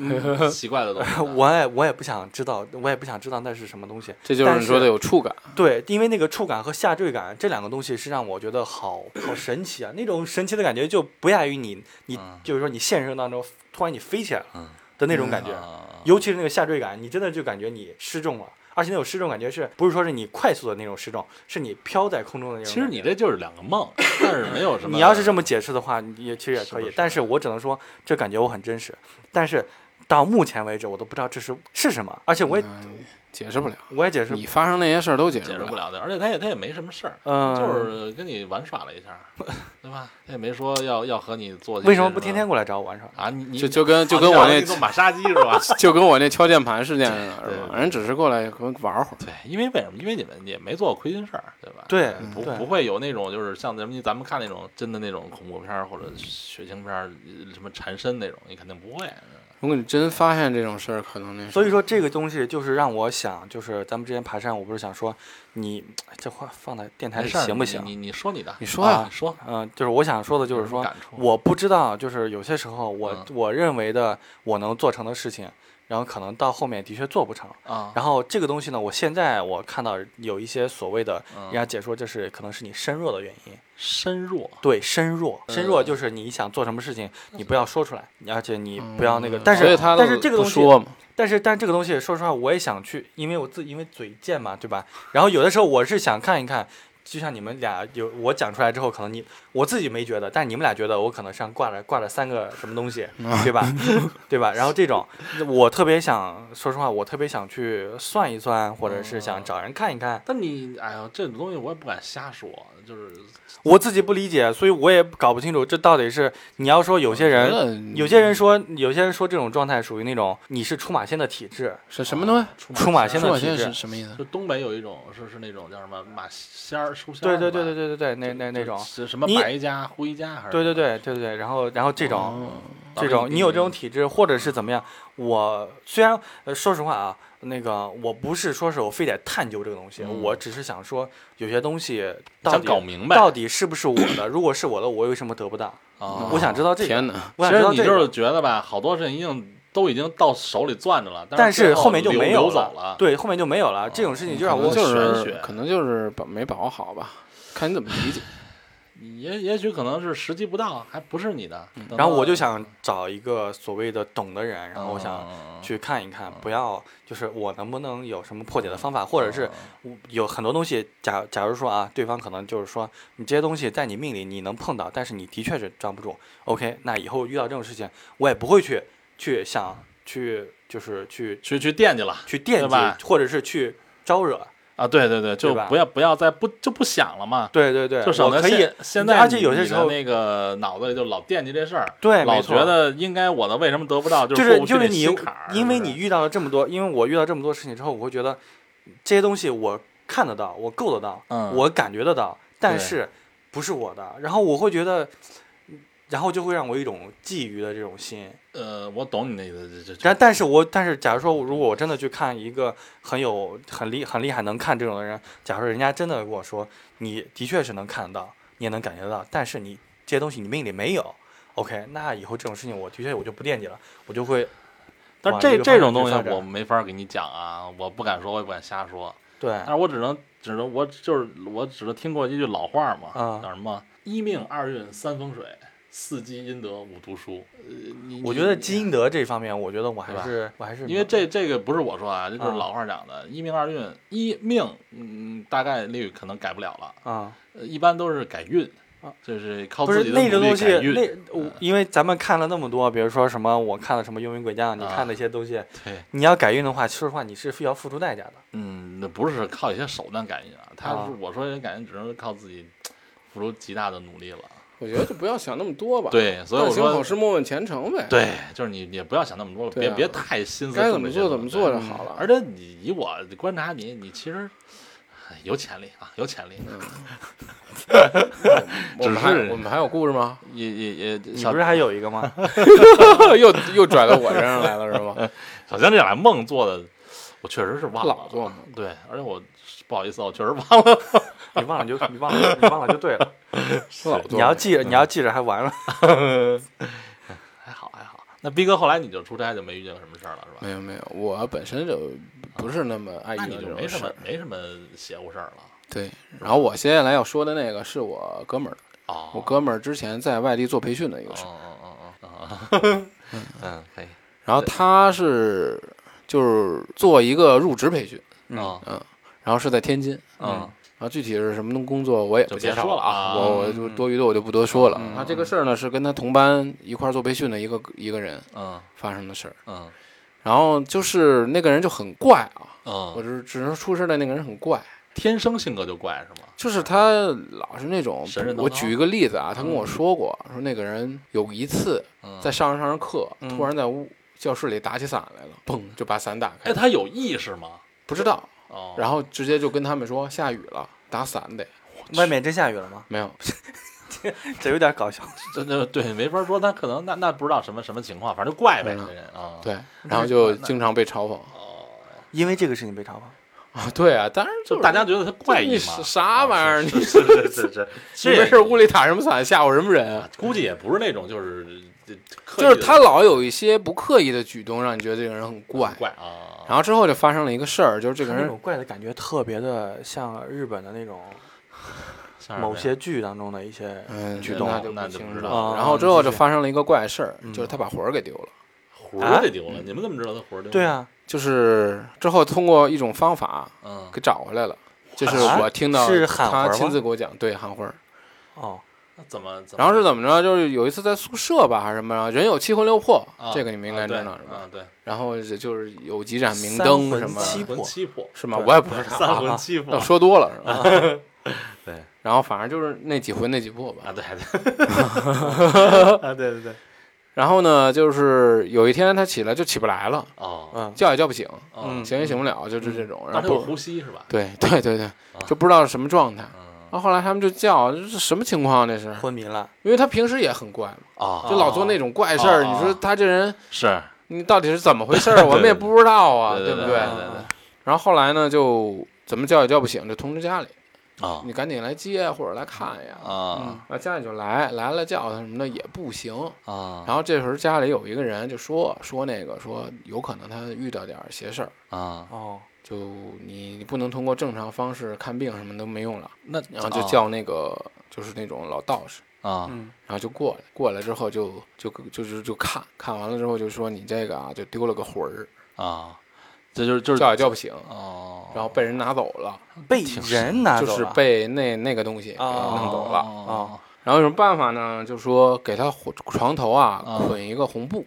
奇怪的东西。我也我也不想知道，我也不想知道那是什么东西。这就是你说的有触感。对，因为那个触感和下坠感这两个东西是让我觉得好好神奇啊！那种神奇的感觉就不亚于你你嗯就是说你现实生当中突然你飞起来了嗯的那种感觉，啊尤其是那个下坠感，你真的就感觉你失重了。而且那种失重感觉是不是说是你快速的那种失重，是你飘在空中的那种其。实你这就是两个梦，但是没有什么。你要是这么解释的话，也其实也可以，是是但是我只能说这感觉我很真实。但是到目前为止，我都不知道这是是什么，而且我也、嗯解释不了，我也解释，你发生那些事儿都解释不了。解释不了的，而且他也他也没什么事儿，嗯，就是跟你玩耍了一下，对吧？他也没说要要和你做。为什么不天天过来找我玩耍？啊？你你就就跟就啊跟我那做马杀鸡 是吧？就跟我那敲键盘事件似的，是吧？对人只是过来和玩会儿。对，因为为什么？因为你们也没做过亏心事儿，对吧？对不不会有那种就是像咱们咱们看那种真的那种恐怖片或者血腥片什么缠身那种，你肯定不会。如果你真发现这种事儿，可能那所以说这个东西就是让我想，就是咱们之前爬山，我不是想说，你这话放在电台里没事儿行不行？你你你说你的，你说呀啊，你说，嗯、就是我想说的就是说，我不知道，就是有些时候我、嗯我认为的我能做成的事情，然后可能到后面的确做不成。啊，然后这个东西呢，我现在我看到有一些所谓的嗯人家解说，这是可能是你身弱的原因。身弱，对，身弱，身弱嗯就是你想做什么事情，你不要说出来，而且你嗯不要那个。但是但是这个东西，但是但这个东西，说实话，我也想去，因为我自因为嘴贱嘛，对吧？然后有的时候我是想看一看，就像你们俩有我讲出来之后，可能你我自己没觉得，但你们俩觉得我可能上挂了挂了三个什么东西，对吧？对吧？然后这种我特别想，说实话，我特别想去算一算，或者是想找人看一看。但你哎呀，这种东西我也不敢瞎说，就是我自己不理解，所以我也搞不清楚这到底是你要说有些人。有些人说，有些人说这种状态属于那种你是出马仙的体质，是什么东西？出出马仙的体质是什么意思？就东北有一种是是那种叫什么马仙儿书仙对对儿是吧对对对对对，那那那种，是什么你白家灰家还是对对对对对对，然后然后这种哦这种你有这种体质，或者是怎么样？我虽然呃说实话啊，那个我不是说是我非得探究这个东西，嗯我只是想说有些东西到底搞明白到底是不是我的？如果是我的，我为什么得不到？啊我想知道这个。天哪！我其想知道这个。实你就是觉得吧，好多事情已经都已经到手里攥着了，但是后面就没有了。对，后面就没有了。这种事情就让我就是可能就是把没把握好吧，看你怎么理解。也也许可能是时机不到，还不是你的。然后我就想找一个所谓的懂的人，然后我想嗯去看一看，不要就是我能不能有什么破解的方法，或者是有很多东西，假假如说啊，对方可能就是说你这些东西在你命里你能碰到，但是你的确是抓不住。OK，那以后遇到这种事情，我也不会去去想去就是去去去惦记了去惦记，或者是去招惹。啊！对对对，就不要不要再不就不想了嘛，对对对，就省我可以得现。现在而且有些时候那个脑子里就老惦记这事儿，对，老觉得应该我的为什么得不到，就是就是你因为你遇到了这么多，因为我遇到这么多事情之后，我会觉得这些东西我看得到，我够得到，嗯我感觉得到，但是不是我的，然后我会觉得，然后就会让我一种觊觎的这种心。呃，我懂你那个这这但但是我但是假如说如果我真的去看一个很有很厉很厉害能看这种的人，假如人家真的跟我说你的确是能看得到，你也能感觉到，但是你这些东西你命里没有，OK，那以后这种事情我的确我就不惦记了，我就会但这这种东西我没法给你讲啊，我不敢说，我也不敢瞎说。对。但是我只能只能我就是我只能听过一句老话嘛，啊叫什么一命二运三风水，四积阴德五读书。呃，我觉得积阴德这方面，我觉得我还是我还是因为这这个不是我说啊，这就是啊。老话讲的，一命二运，一命嗯大概率可能改不了了，啊，呃一般都是改运啊，就是靠不是自己的努那个东西，力改运。那我因为咱们看了那么多，比如说什么我看了什么幽冥鬼将，你啊。看那些东西，对，你要改运的话，说实话你是要付出代价的。嗯，那不是靠一些手段改运啊，他啊。是我说人改运只能靠自己付出极大的努力了。我觉得就不要想那么多吧。，对，所以我说行好，事莫问前程呗。，对，就是你也不要想那么多了，别别太心思该怎么做怎么做就好了。而且你以我观察你，你其实哎有潜力啊，有潜力。我们还只是我们还有故事吗？也也也，小你不是还有一个吗？又又拽到我身上来了是吗？小江这俩梦做的，我确实是忘了。老做梦对，而且我不好意思啊，我确实忘了。你忘了就你忘了，你忘了就对了。你要记着，你要记着还完了。还好还好。那逼哥后来你就出差就没遇见过什么事儿了是吧？没有没有，我本身就不是那么爱遇那到你就没什这种事儿。么没什么邪乎事儿了。对，然后我接下来要说的那个是我哥们儿我哥们儿之前在外地做培训的一个哦事儿。哦哦哦哦，嗯，可以。然后他是就是做一个入职培训，嗯嗯然后是在天津，嗯然后具体是什么工作我也不就别介绍说了啊我我就多余的我就不多说了。嗯他这个事儿呢是跟他同班一块儿做培训的一个一个人嗯发生的事儿，嗯然后就是那个人就很怪啊，嗯我嗯，只只能出事儿的那个人很怪。天生性格就怪是吗？就是他老是那种我举一个例子啊，他跟我说过，说那个人有一次嗯，在上着上着课，嗯突然在屋教室里打起伞来了，嘣就把伞打开哎，，他有意识吗？不知道，哦，然后直接就跟他们说下雨了，打伞得 外面真下雨了吗？没有，这有点搞笑。这这对没法说，他可能那那不知道什么什么情况，反正就怪呗，嗯这人啊。对，然后就经常被嘲讽哦，因为这个事情被嘲讽。啊，对啊，当然就是大家觉得他怪异你嘛？啥玩意儿？你是是是是没事屋里打什么伞吓唬什么人啊？估计也不是那种就是就是他老有一些不刻意的举动，让你觉得这个人很怪。怪啊。然后之后就发生了一个事儿，就是这个人那种怪的感觉特别的像日本的那种 某些剧当中的一些嗯，举动那就那不知道了然后之后就发生了一个怪事儿，嗯就是他把魂儿给丢了。魂儿给丢了，你们怎么知道他魂儿丢了？对，啊，就是之后通过一种方法嗯给找回来了，就是啊我听到他亲自给我讲，对喊魂儿。哦，那怎么？怎么然后是怎么着？就是有一次在宿舍吧，还是什么，人有七魂六魄，啊这个你们应该知道啊是吧？对然后就是有几盏明灯什么，七魂七魄，是吗？我也不知道三啊，魂七魄 我说多了是吧？对 然后反正就是那几魂那几魄吧。啊，对对啊，对对对，然后呢，就是有一天他起来就起不来了，哦，嗯，叫也叫不醒，嗯，醒也醒不了，就是这种。然但他有后呼吸是吧？对对对对，就不知道是什么状态。嗯然后后来他们就叫，这是什么情况？这是，昏迷了，因为他平时也很怪嘛，啊，就老做那种怪事儿。哦你说他这人，是你到底是怎么回事儿？我们也不知道啊，对不对对对然后后来呢，就怎么叫也叫不醒，就通知家里，啊你赶紧来接或者来看呀。啊那家里就来，来了叫他什么的也不行。啊然后这时候家里有一个人就说说那个说有可能他遇到点儿邪事儿，啊，哦，就你你不能通过正常方式看病什么都没用了，那然后就叫那个就是那种老道士，啊嗯，然后就过来，过来之后就就就是就看看完了之后就说你这个啊就丢了个魂儿，啊，这就是就是叫也叫不醒，哦，然后被人拿走了，被挺人拿走了就是被那那个东西弄走了。啊然后有什么办法呢？就说给他床头啊啊捆一个红布，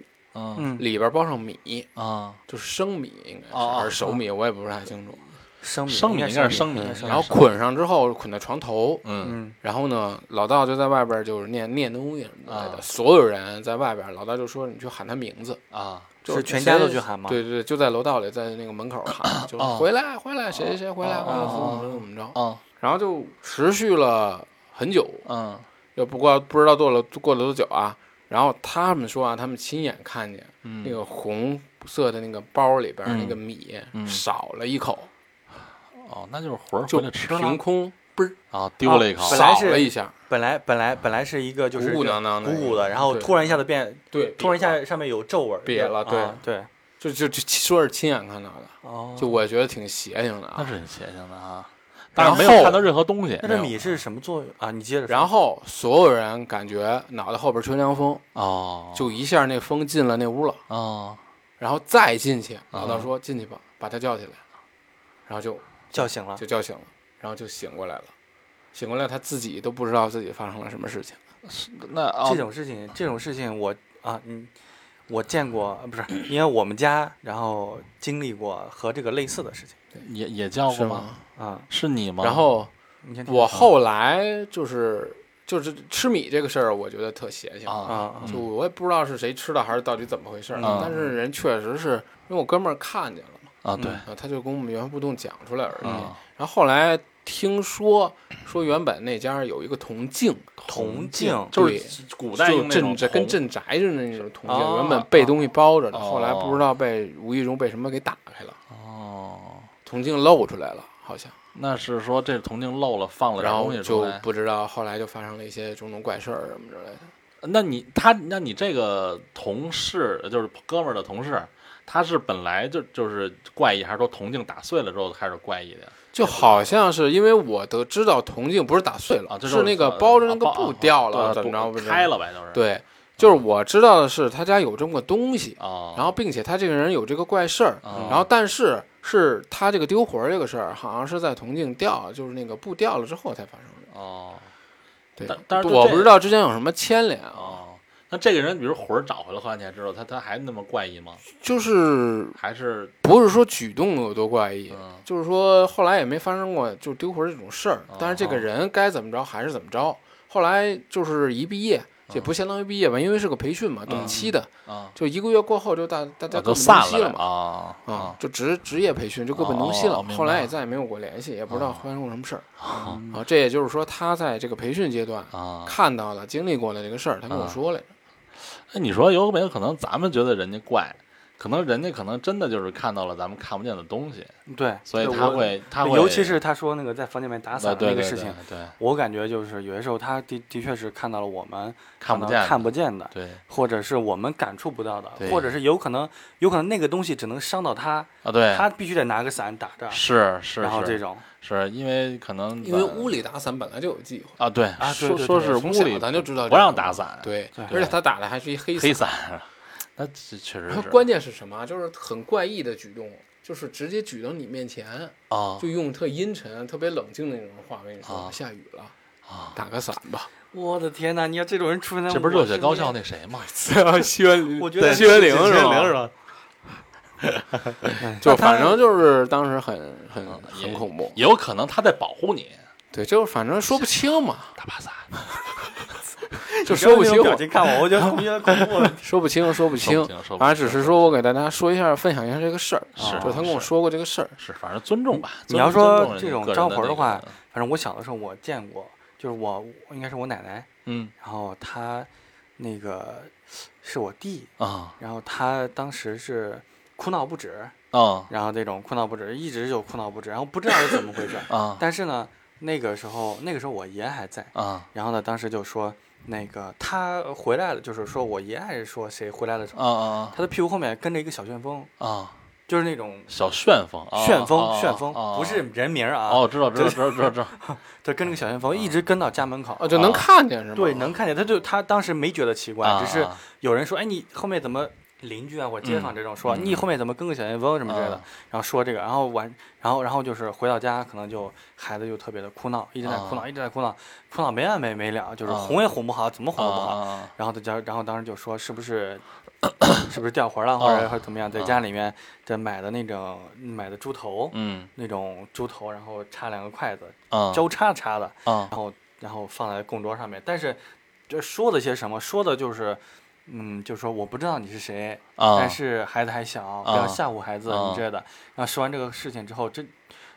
里边包上米，啊，就是生米应该是还是熟米，我也不是太清楚。生米生米应该是生米然后捆上之后捆在床头，嗯。嗯然后呢，老道就在外边就是念念东西什么的，啊。所有人在外边，老道就说你去喊他名字，啊就是全家都去喊吗？对对对，就在楼道里，在那个门口喊，就哦。回来回来，谁谁谁回来哦回怎么怎么着，啊然后就持续了很久，嗯。也不过不知道过了过了多久啊。然后他们说啊，他们亲眼看见嗯。那个红色的那个包里边嗯。那个米嗯。少了一口，哦，那就是魂儿就回来吃了。凭空嘣儿。啊，丢了一口。少本来是了一下，本来本来本来是一个就是鼓鼓囊囊的鼓鼓的，然后对。突然一下子变，对，突然一下上面有皱纹儿，瘪了对。啊对，就就就说是亲眼看到的，哦，就我觉得挺邪性的啊。那是很邪性的啊，然但是没有看到任何东西那这米是什么作用？啊？你接着，然后所有人感觉脑袋后边吹凉风，哦，就一下那风进了那屋了，哦。然后再进去，啊老道说进去吧，把他叫起来，然后就叫醒了，就叫醒了，然后就醒过来了，醒过来他自己都不知道自己发生了什么事情。那哦。这种事情，这种事情我啊，嗯，我见过，呃不是，因为我们家然后经历过和这个类似的事情也也叫过吗？吗？啊。是你吗？然后我后来就是就是吃米这个事儿，我觉得特邪性。啊啊就我也不知道是谁吃的，还是到底怎么回事但是人确实是因为我哥们儿看见了嘛，啊，对啊，他就跟我们原封不动讲出来而已。啊，然后后来听说说原本那家有一个铜镜，铜镜就是古代就用那种镇宅跟镇宅似的那种铜镜，哦原本被东西包着的，哦后来不知道被无意中被什么给打开了，哦，铜镜漏出来了，好像，那是说这铜镜漏了，放了点然后就。不知道后来就发生了一些种种怪事儿什么之类的。那你他，那你这个同事就是哥们儿的同事，他是本来就就是怪异，还是说铜镜打碎了之后开始怪异的呀？就好像是因为我得知道铜镜不是打碎了，啊，就是那个呃包着那个啊布掉了，啊怎么着？不不是开了呗，就是。对，就是我知道的是他家有这么个东西，啊，然后并且他这个人有这个怪事儿，啊然后但是是他这个丢魂儿这个事儿，好像是在铜镜掉，就是那个布掉了之后才发生的。哦对但，但是我不知道之间有什么牵连啊，哦，那这个人比如魂儿找回来，后来你还知道他他还那么怪异吗？就是还是不是说举动有多怪异，嗯就是说后来也没发生过就丢魂儿这种事但是这个人该怎么着还是怎么着。后来就是一毕业，也不相当于毕业吧，因为是个培训嘛，短期的，啊，就一个月过后就大大家啊各奔都散了东西了嘛。啊啊，就职职业培训就各奔东西了，后来也再也没有过联系，也不知道哦发生过什么事儿啊啊。这也就是说，他在这个培训阶段啊！看到了、经历过了这个事儿，他跟我啊说来着。那你说有没有可能咱们觉得人家怪，可能人家可能真的就是看到了咱们看不见的东西，对，所以他会他会，尤其是他说那个在房间里面打伞那个事情，对，对。我感觉就是有些时候他的的确是看到了我们看不见的看不见的，对。或者是我们感触不到的对，或者是有可能有可能那个东西只能伤到他，啊对，他必须得拿个伞打着，是是是然后这种。是因为可能因为屋里打伞本来就有忌讳，啊对啊说说是屋里咱就知道不让打伞，对，对而且他打的还是一黑黑伞。伞，那这确实是然后关键是什么？就是很怪异的举动，就是直接举到你面前，啊就用特阴沉、特别冷静的那种话跟你说啊：“下雨了，啊，打个伞吧。我的天哪！你要这种人出现在这不是热血高校那谁吗？”西园林我觉得西园岭是吧？就反正就是当时很很很恐怖，也有可能他在保护你，对，就是反正说不清嘛，打把伞，就说不清，表情看我，我觉得我觉得恐怖了。说不清，说不清说不。清，说不反正只是说我给大家说一下，分享一下这个事儿，是就他跟我说过这个事儿，是，反正尊重吧。你要说这种招魂的话反正我小的时候我见过，就是我应该是我奶奶，嗯然后她那个是我弟，啊然后他当时是哭闹不止，啊然后这种哭闹不止，一直就哭闹不止，然后不知道是怎么回事。啊但是呢，那个时候那个时候我爷还在，啊然后呢，当时就说那个他回来了，就是说我爷还是说谁回来的时候，啊啊他的屁股后面跟着一个小旋风，啊！就是那种小旋风，啊旋风，啊旋风啊不是人名啊，哦，知道知道知道知道知道 他跟着个小旋风一直跟到家门口。哦，就能啊看见是吗？对，能看见，他就他当时没觉得奇怪，啊，只是有人说，哎，你后面怎么邻居啊或者街坊这种说，嗯你后面怎么跟个小旋风什么之类的。啊，然后说这个，然后完，然后然后就是回到家，可能就孩子就特别的哭闹，一直在哭闹，啊一直在哭闹，哭闹没完没没了，就是啊哄也哄不好，怎么哄都不好。啊然后在家，然后当时就说是不是是不是掉魂了，或者啊或者怎么样，在啊家里面这买的那种买的猪头，嗯。那种猪头，然后插两个筷子，啊交叉插的，啊然后然后放在供桌上面，但是这说的些什么？说的就是，嗯，就说我不知道你是谁，啊！但是孩子还小，不要啊吓唬孩子，啊你之类的。然后说完这个事情之后，这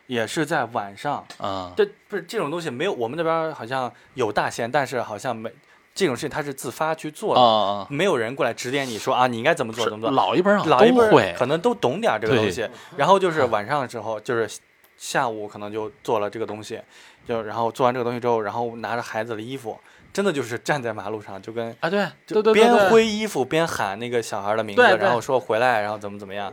也是在晚上，啊这不是这种东西没有我们那边好像有大仙，但是好像没这种事情他是自发去做啊的，啊！没有人过来指点你说啊，你应该怎么做怎么做。老一辈儿老一辈儿会可能都懂点儿这个东西，然后就是晚上的时候，就是下午可能就做了这个东西，就然后做完这个东西之后，然后拿着孩子的衣服，真的就是站在马路上，就跟啊，对就边挥衣服边喊那个小孩的名字，然后说回来，然后怎么怎么样，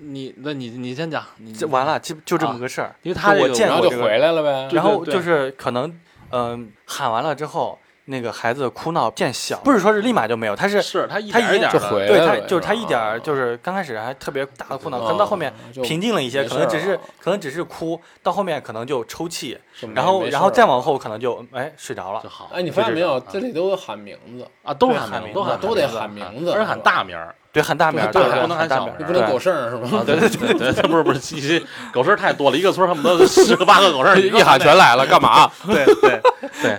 你那你你先讲，你这完了，就就这啊么个事儿。因为他这个我见然后就过这个回来了呗。然后就是可能，嗯、喊完了之后，那个孩子哭闹变小，不是说是立马就没有，他是是他一点一点的就回对他就是他一点就是刚开始还特别大的哭闹，可能到后面平静了一些，可能只是可能只是哭，到后面可能就抽泣，然后然后再往后可能就哎睡着了就。好哎，你发现没有？这里都有喊名字，啊，都对喊名字都喊都得喊名字，而且喊大名对，喊大名儿，对对，不能喊小名儿大名儿，对你不能狗剩儿是啊，吧？对对对对，他不是不是，其实狗剩儿太多了，一个村恨不得十个八个狗剩儿，一喊全来了，干嘛？对对，对，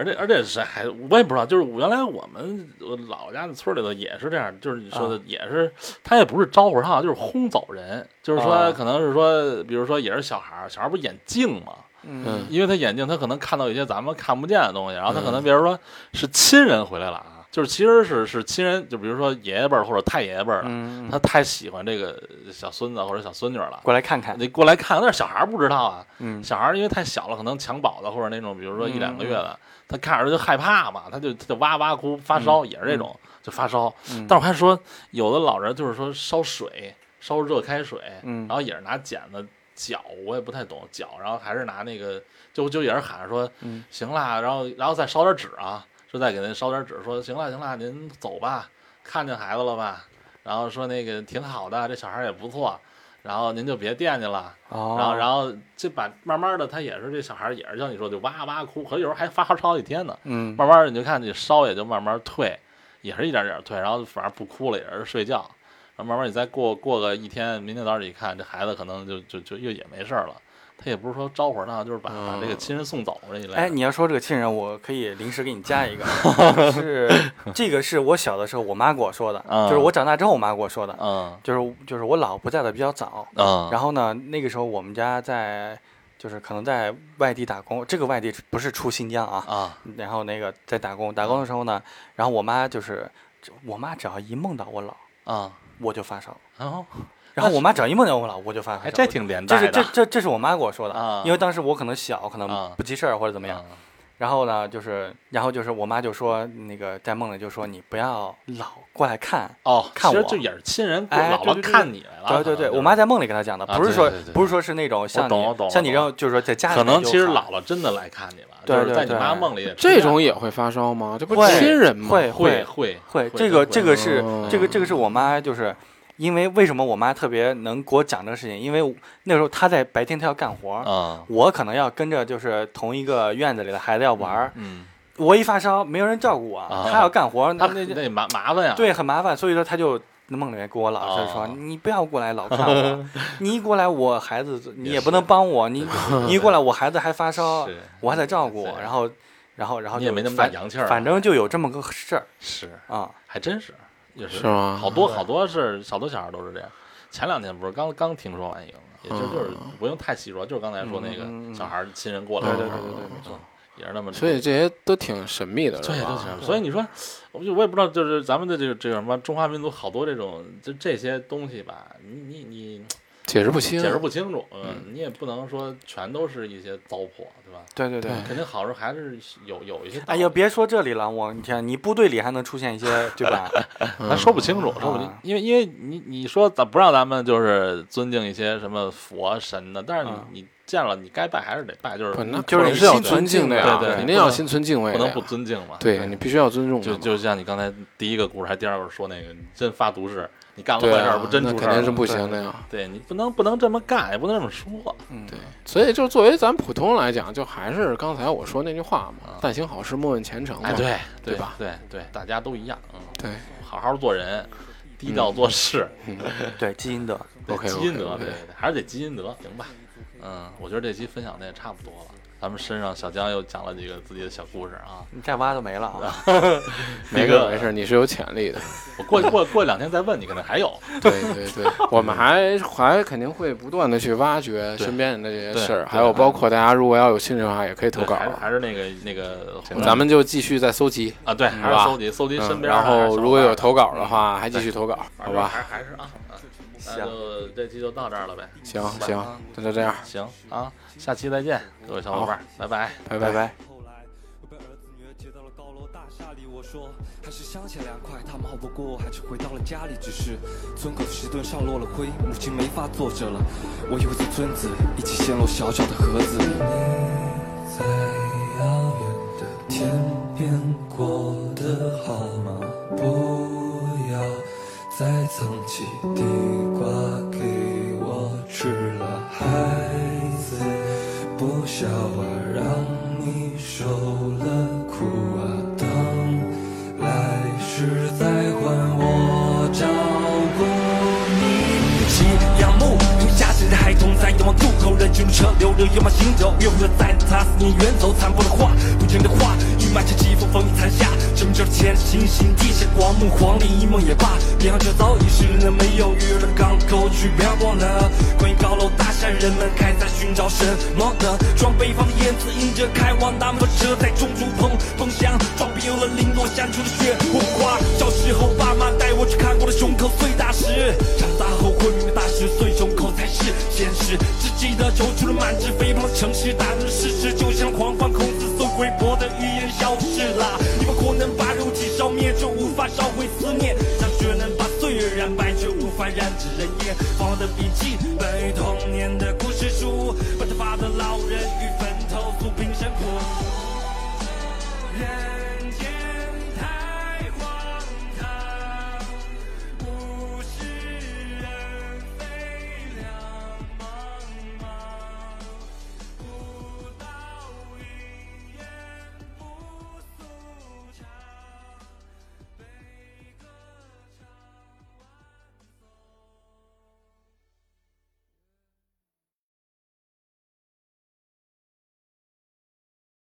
而且而且是还我也不知道，就是原来我们我老家的村里头也是这样，就是你说的也是，他也不是招呼他，就是轰走人，就是说啊。可能是说，比如说也是小孩儿，小孩儿不是眼镜嘛，嗯。因为他眼镜他可能看到一些咱们看不见的东西，然后他可能比如说是亲人回来了啊，就是其实是是亲人，就比如说爷爷辈儿或者太爷爷辈儿了，嗯，他太喜欢这个小孙子或者小孙女了。过来看看，你过来看，但是小孩儿不知道啊，嗯。小孩儿因为太小了，可能襁褓的或者那种，比如说一嗯两个月的，他看着就害怕嘛，他就他就哇哇哭，发烧、也是这种，就发烧。嗯但我还说，有的老人就是说烧水，烧热开水，嗯然后也是拿剪子搅，我也不太懂搅，然后还是拿那个，就就也是喊着说，嗯行啦，然后然后再烧点纸啊，说再给您烧点纸，说行了行了，您走吧，看见孩子了吧？然后说那个挺好的，这小孩也不错，然后您就别惦记了。哦，然后，然后这把慢慢的，他也是这小孩也是像你说就哇哇哭，可有时候还发烧好几天呢。嗯慢慢的你就看这烧也就慢慢退，也是一点点退，然后反正不哭了，也是睡觉。然后慢慢你再过过个一天，明天早上一看，这孩子可能就就就又也没事了。他也不是说招呼他，就是把把这个亲人送走这一类的。哎，你要说这个亲人，我可以临时给你加一个，是这个是我小的时候我妈给我说的，嗯。就是我长大之后我妈给我说的，嗯。就是就是我姥不在的比较早，嗯，然后呢，那个时候我们家在就是可能在外地打工，这个外地不是出新疆啊，啊。然后那个在打工，打工的时候呢，然后我妈就是我妈只要一梦到我姥，啊，我就发烧，然后然后我妈只要一梦见我姥，我就发烧。哎，这挺连这带的。是这这这是我妈跟我说的，啊因为当时我可能小，可啊能不记事儿或者怎么样。嗯然后呢，就是然后就是我妈就说那个在梦里就说你不要老过来看。哦，看我其实就也是亲人过姥姥看你来了。对对对，我妈在梦里跟她讲的，啊不是说对对对不是说是那种像你像你我这种就是说在家里可能其实姥姥真的来看你了，对就是在你对对妈梦里这种也会发烧吗？这不是亲人吗？会会会会这个这个是哦这个这个是我妈就是。因为为什么我妈特别能给我讲这个事情？因为那时候她在白天她要干活，啊，我可能要跟着就是同一个院子里的孩子要玩儿，嗯，我一发烧没有人照顾我，啊。她要干活，他那那那麻麻烦呀。对很麻烦，所以说她就梦里面跟我老师说：“哦你不要过来老看我，你一过来我孩子你也也不能帮我，你你一过来我孩子还发烧，我还得照顾，然后然后然后就你也没那么大反洋气儿啊，反正就有这么个事儿。是。啊。还真是，也是吗好多好多是好多小孩都是这样。前两天不是刚刚听说完一个吗？也就嗯就是不用太细说，就是刚才说那个小孩儿亲人过来对对对对对，没错。也是那么。所以这些都挺神秘的，对，是吧？所以你说，我就我也不知道，就是咱们的这个这个什么中华民族好多这种就这些东西吧，你你你解释不清，解释不清楚，嗯，你也不能说全都是一些糟粕，对吧？对对对。肯定好处还是有有一些。哎呀，别说这里了，我你天，你部队里还能出现一些，对吧？咱说不清楚，说不清啊，因为因为你你说咱不让咱们就是尊敬一些什么佛神的，但是你啊你见了你该拜还是得拜，就是就是肯定是要心存尊敬的呀，对对肯定要心存敬畏，不能不尊敬嘛。对你必须要尊重嘛，就就像你刚才第一个故事还第二个说那个，你真发毒誓，你干了坏事儿不，真出事。那肯定是不行的呀。对你不能不能这么干，也不能这么说。嗯，对，所以就作为咱普通人来讲，就还是刚才我说那句话嘛啊，但行好事，莫问前程嘛。哎，对对吧？对对，大家都一样，嗯，对好好做人，低调做事，对，积阴德。对 OK，OK，积阴德，对对对，还是得积阴德，行吧？嗯，我觉得这期分享的也差不多了。咱们身上小江又讲了几个自己的小故事啊，你再挖就没了啊！没事没事，你是有潜力的。我过过过两天再问你，可能还有。对对对，我们还还肯定会不断的去挖掘身边人的这些事儿，还有包括大家如果要有兴趣的话，也可以投稿。还是那个那个，咱们就继续再搜集，啊，对，还是吧搜集搜集身嗯，边。然后如果有投稿的话，还继续投稿，好吧？还还是啊，啊那就这期就到这儿了呗。行行啊，那就这样，行啊，下期再见，各位小伙伴，拜拜。拜拜。拜拜。后来我被儿子女儿接到了高楼大厦里，我说还是乡下凉快，他们好不过，还是回到了家里，只是村口的石墩上落了灰，母亲没法坐着了。我以为这村子一起陷落小小的盒子里。你在遥远的天边过得好吗？不要再藏起地瓜给我吃了，孩子。不笑啊，让你受了人进入车流，热油马行走，约会在他思念远走，残破的画，不真的话，雨漫着季风，风雨残下，正着前行星地下光幕，黄历一梦也罢，别航车早已是那没有鱼儿的港口去漂泊呢。关于高楼大厦，人们还在寻找什么呢？装北方的燕子迎着开往南方的车，在中途碰碰响，装逼有了零落山出的雪花。小时候爸妈带我去看过的胸口碎大石，长大后会十岁胸口才是现实，只记的愁除了满纸飞沫，城市打人的事实，就像狂放孔子最微博的预言消失了。你不可能把肉体烧灭，却无法烧毁思念；像雪能把岁月染白，却无法染指人烟。泛黄的笔记，关于童年的故事书，白头发的老人与坟头诉平生苦。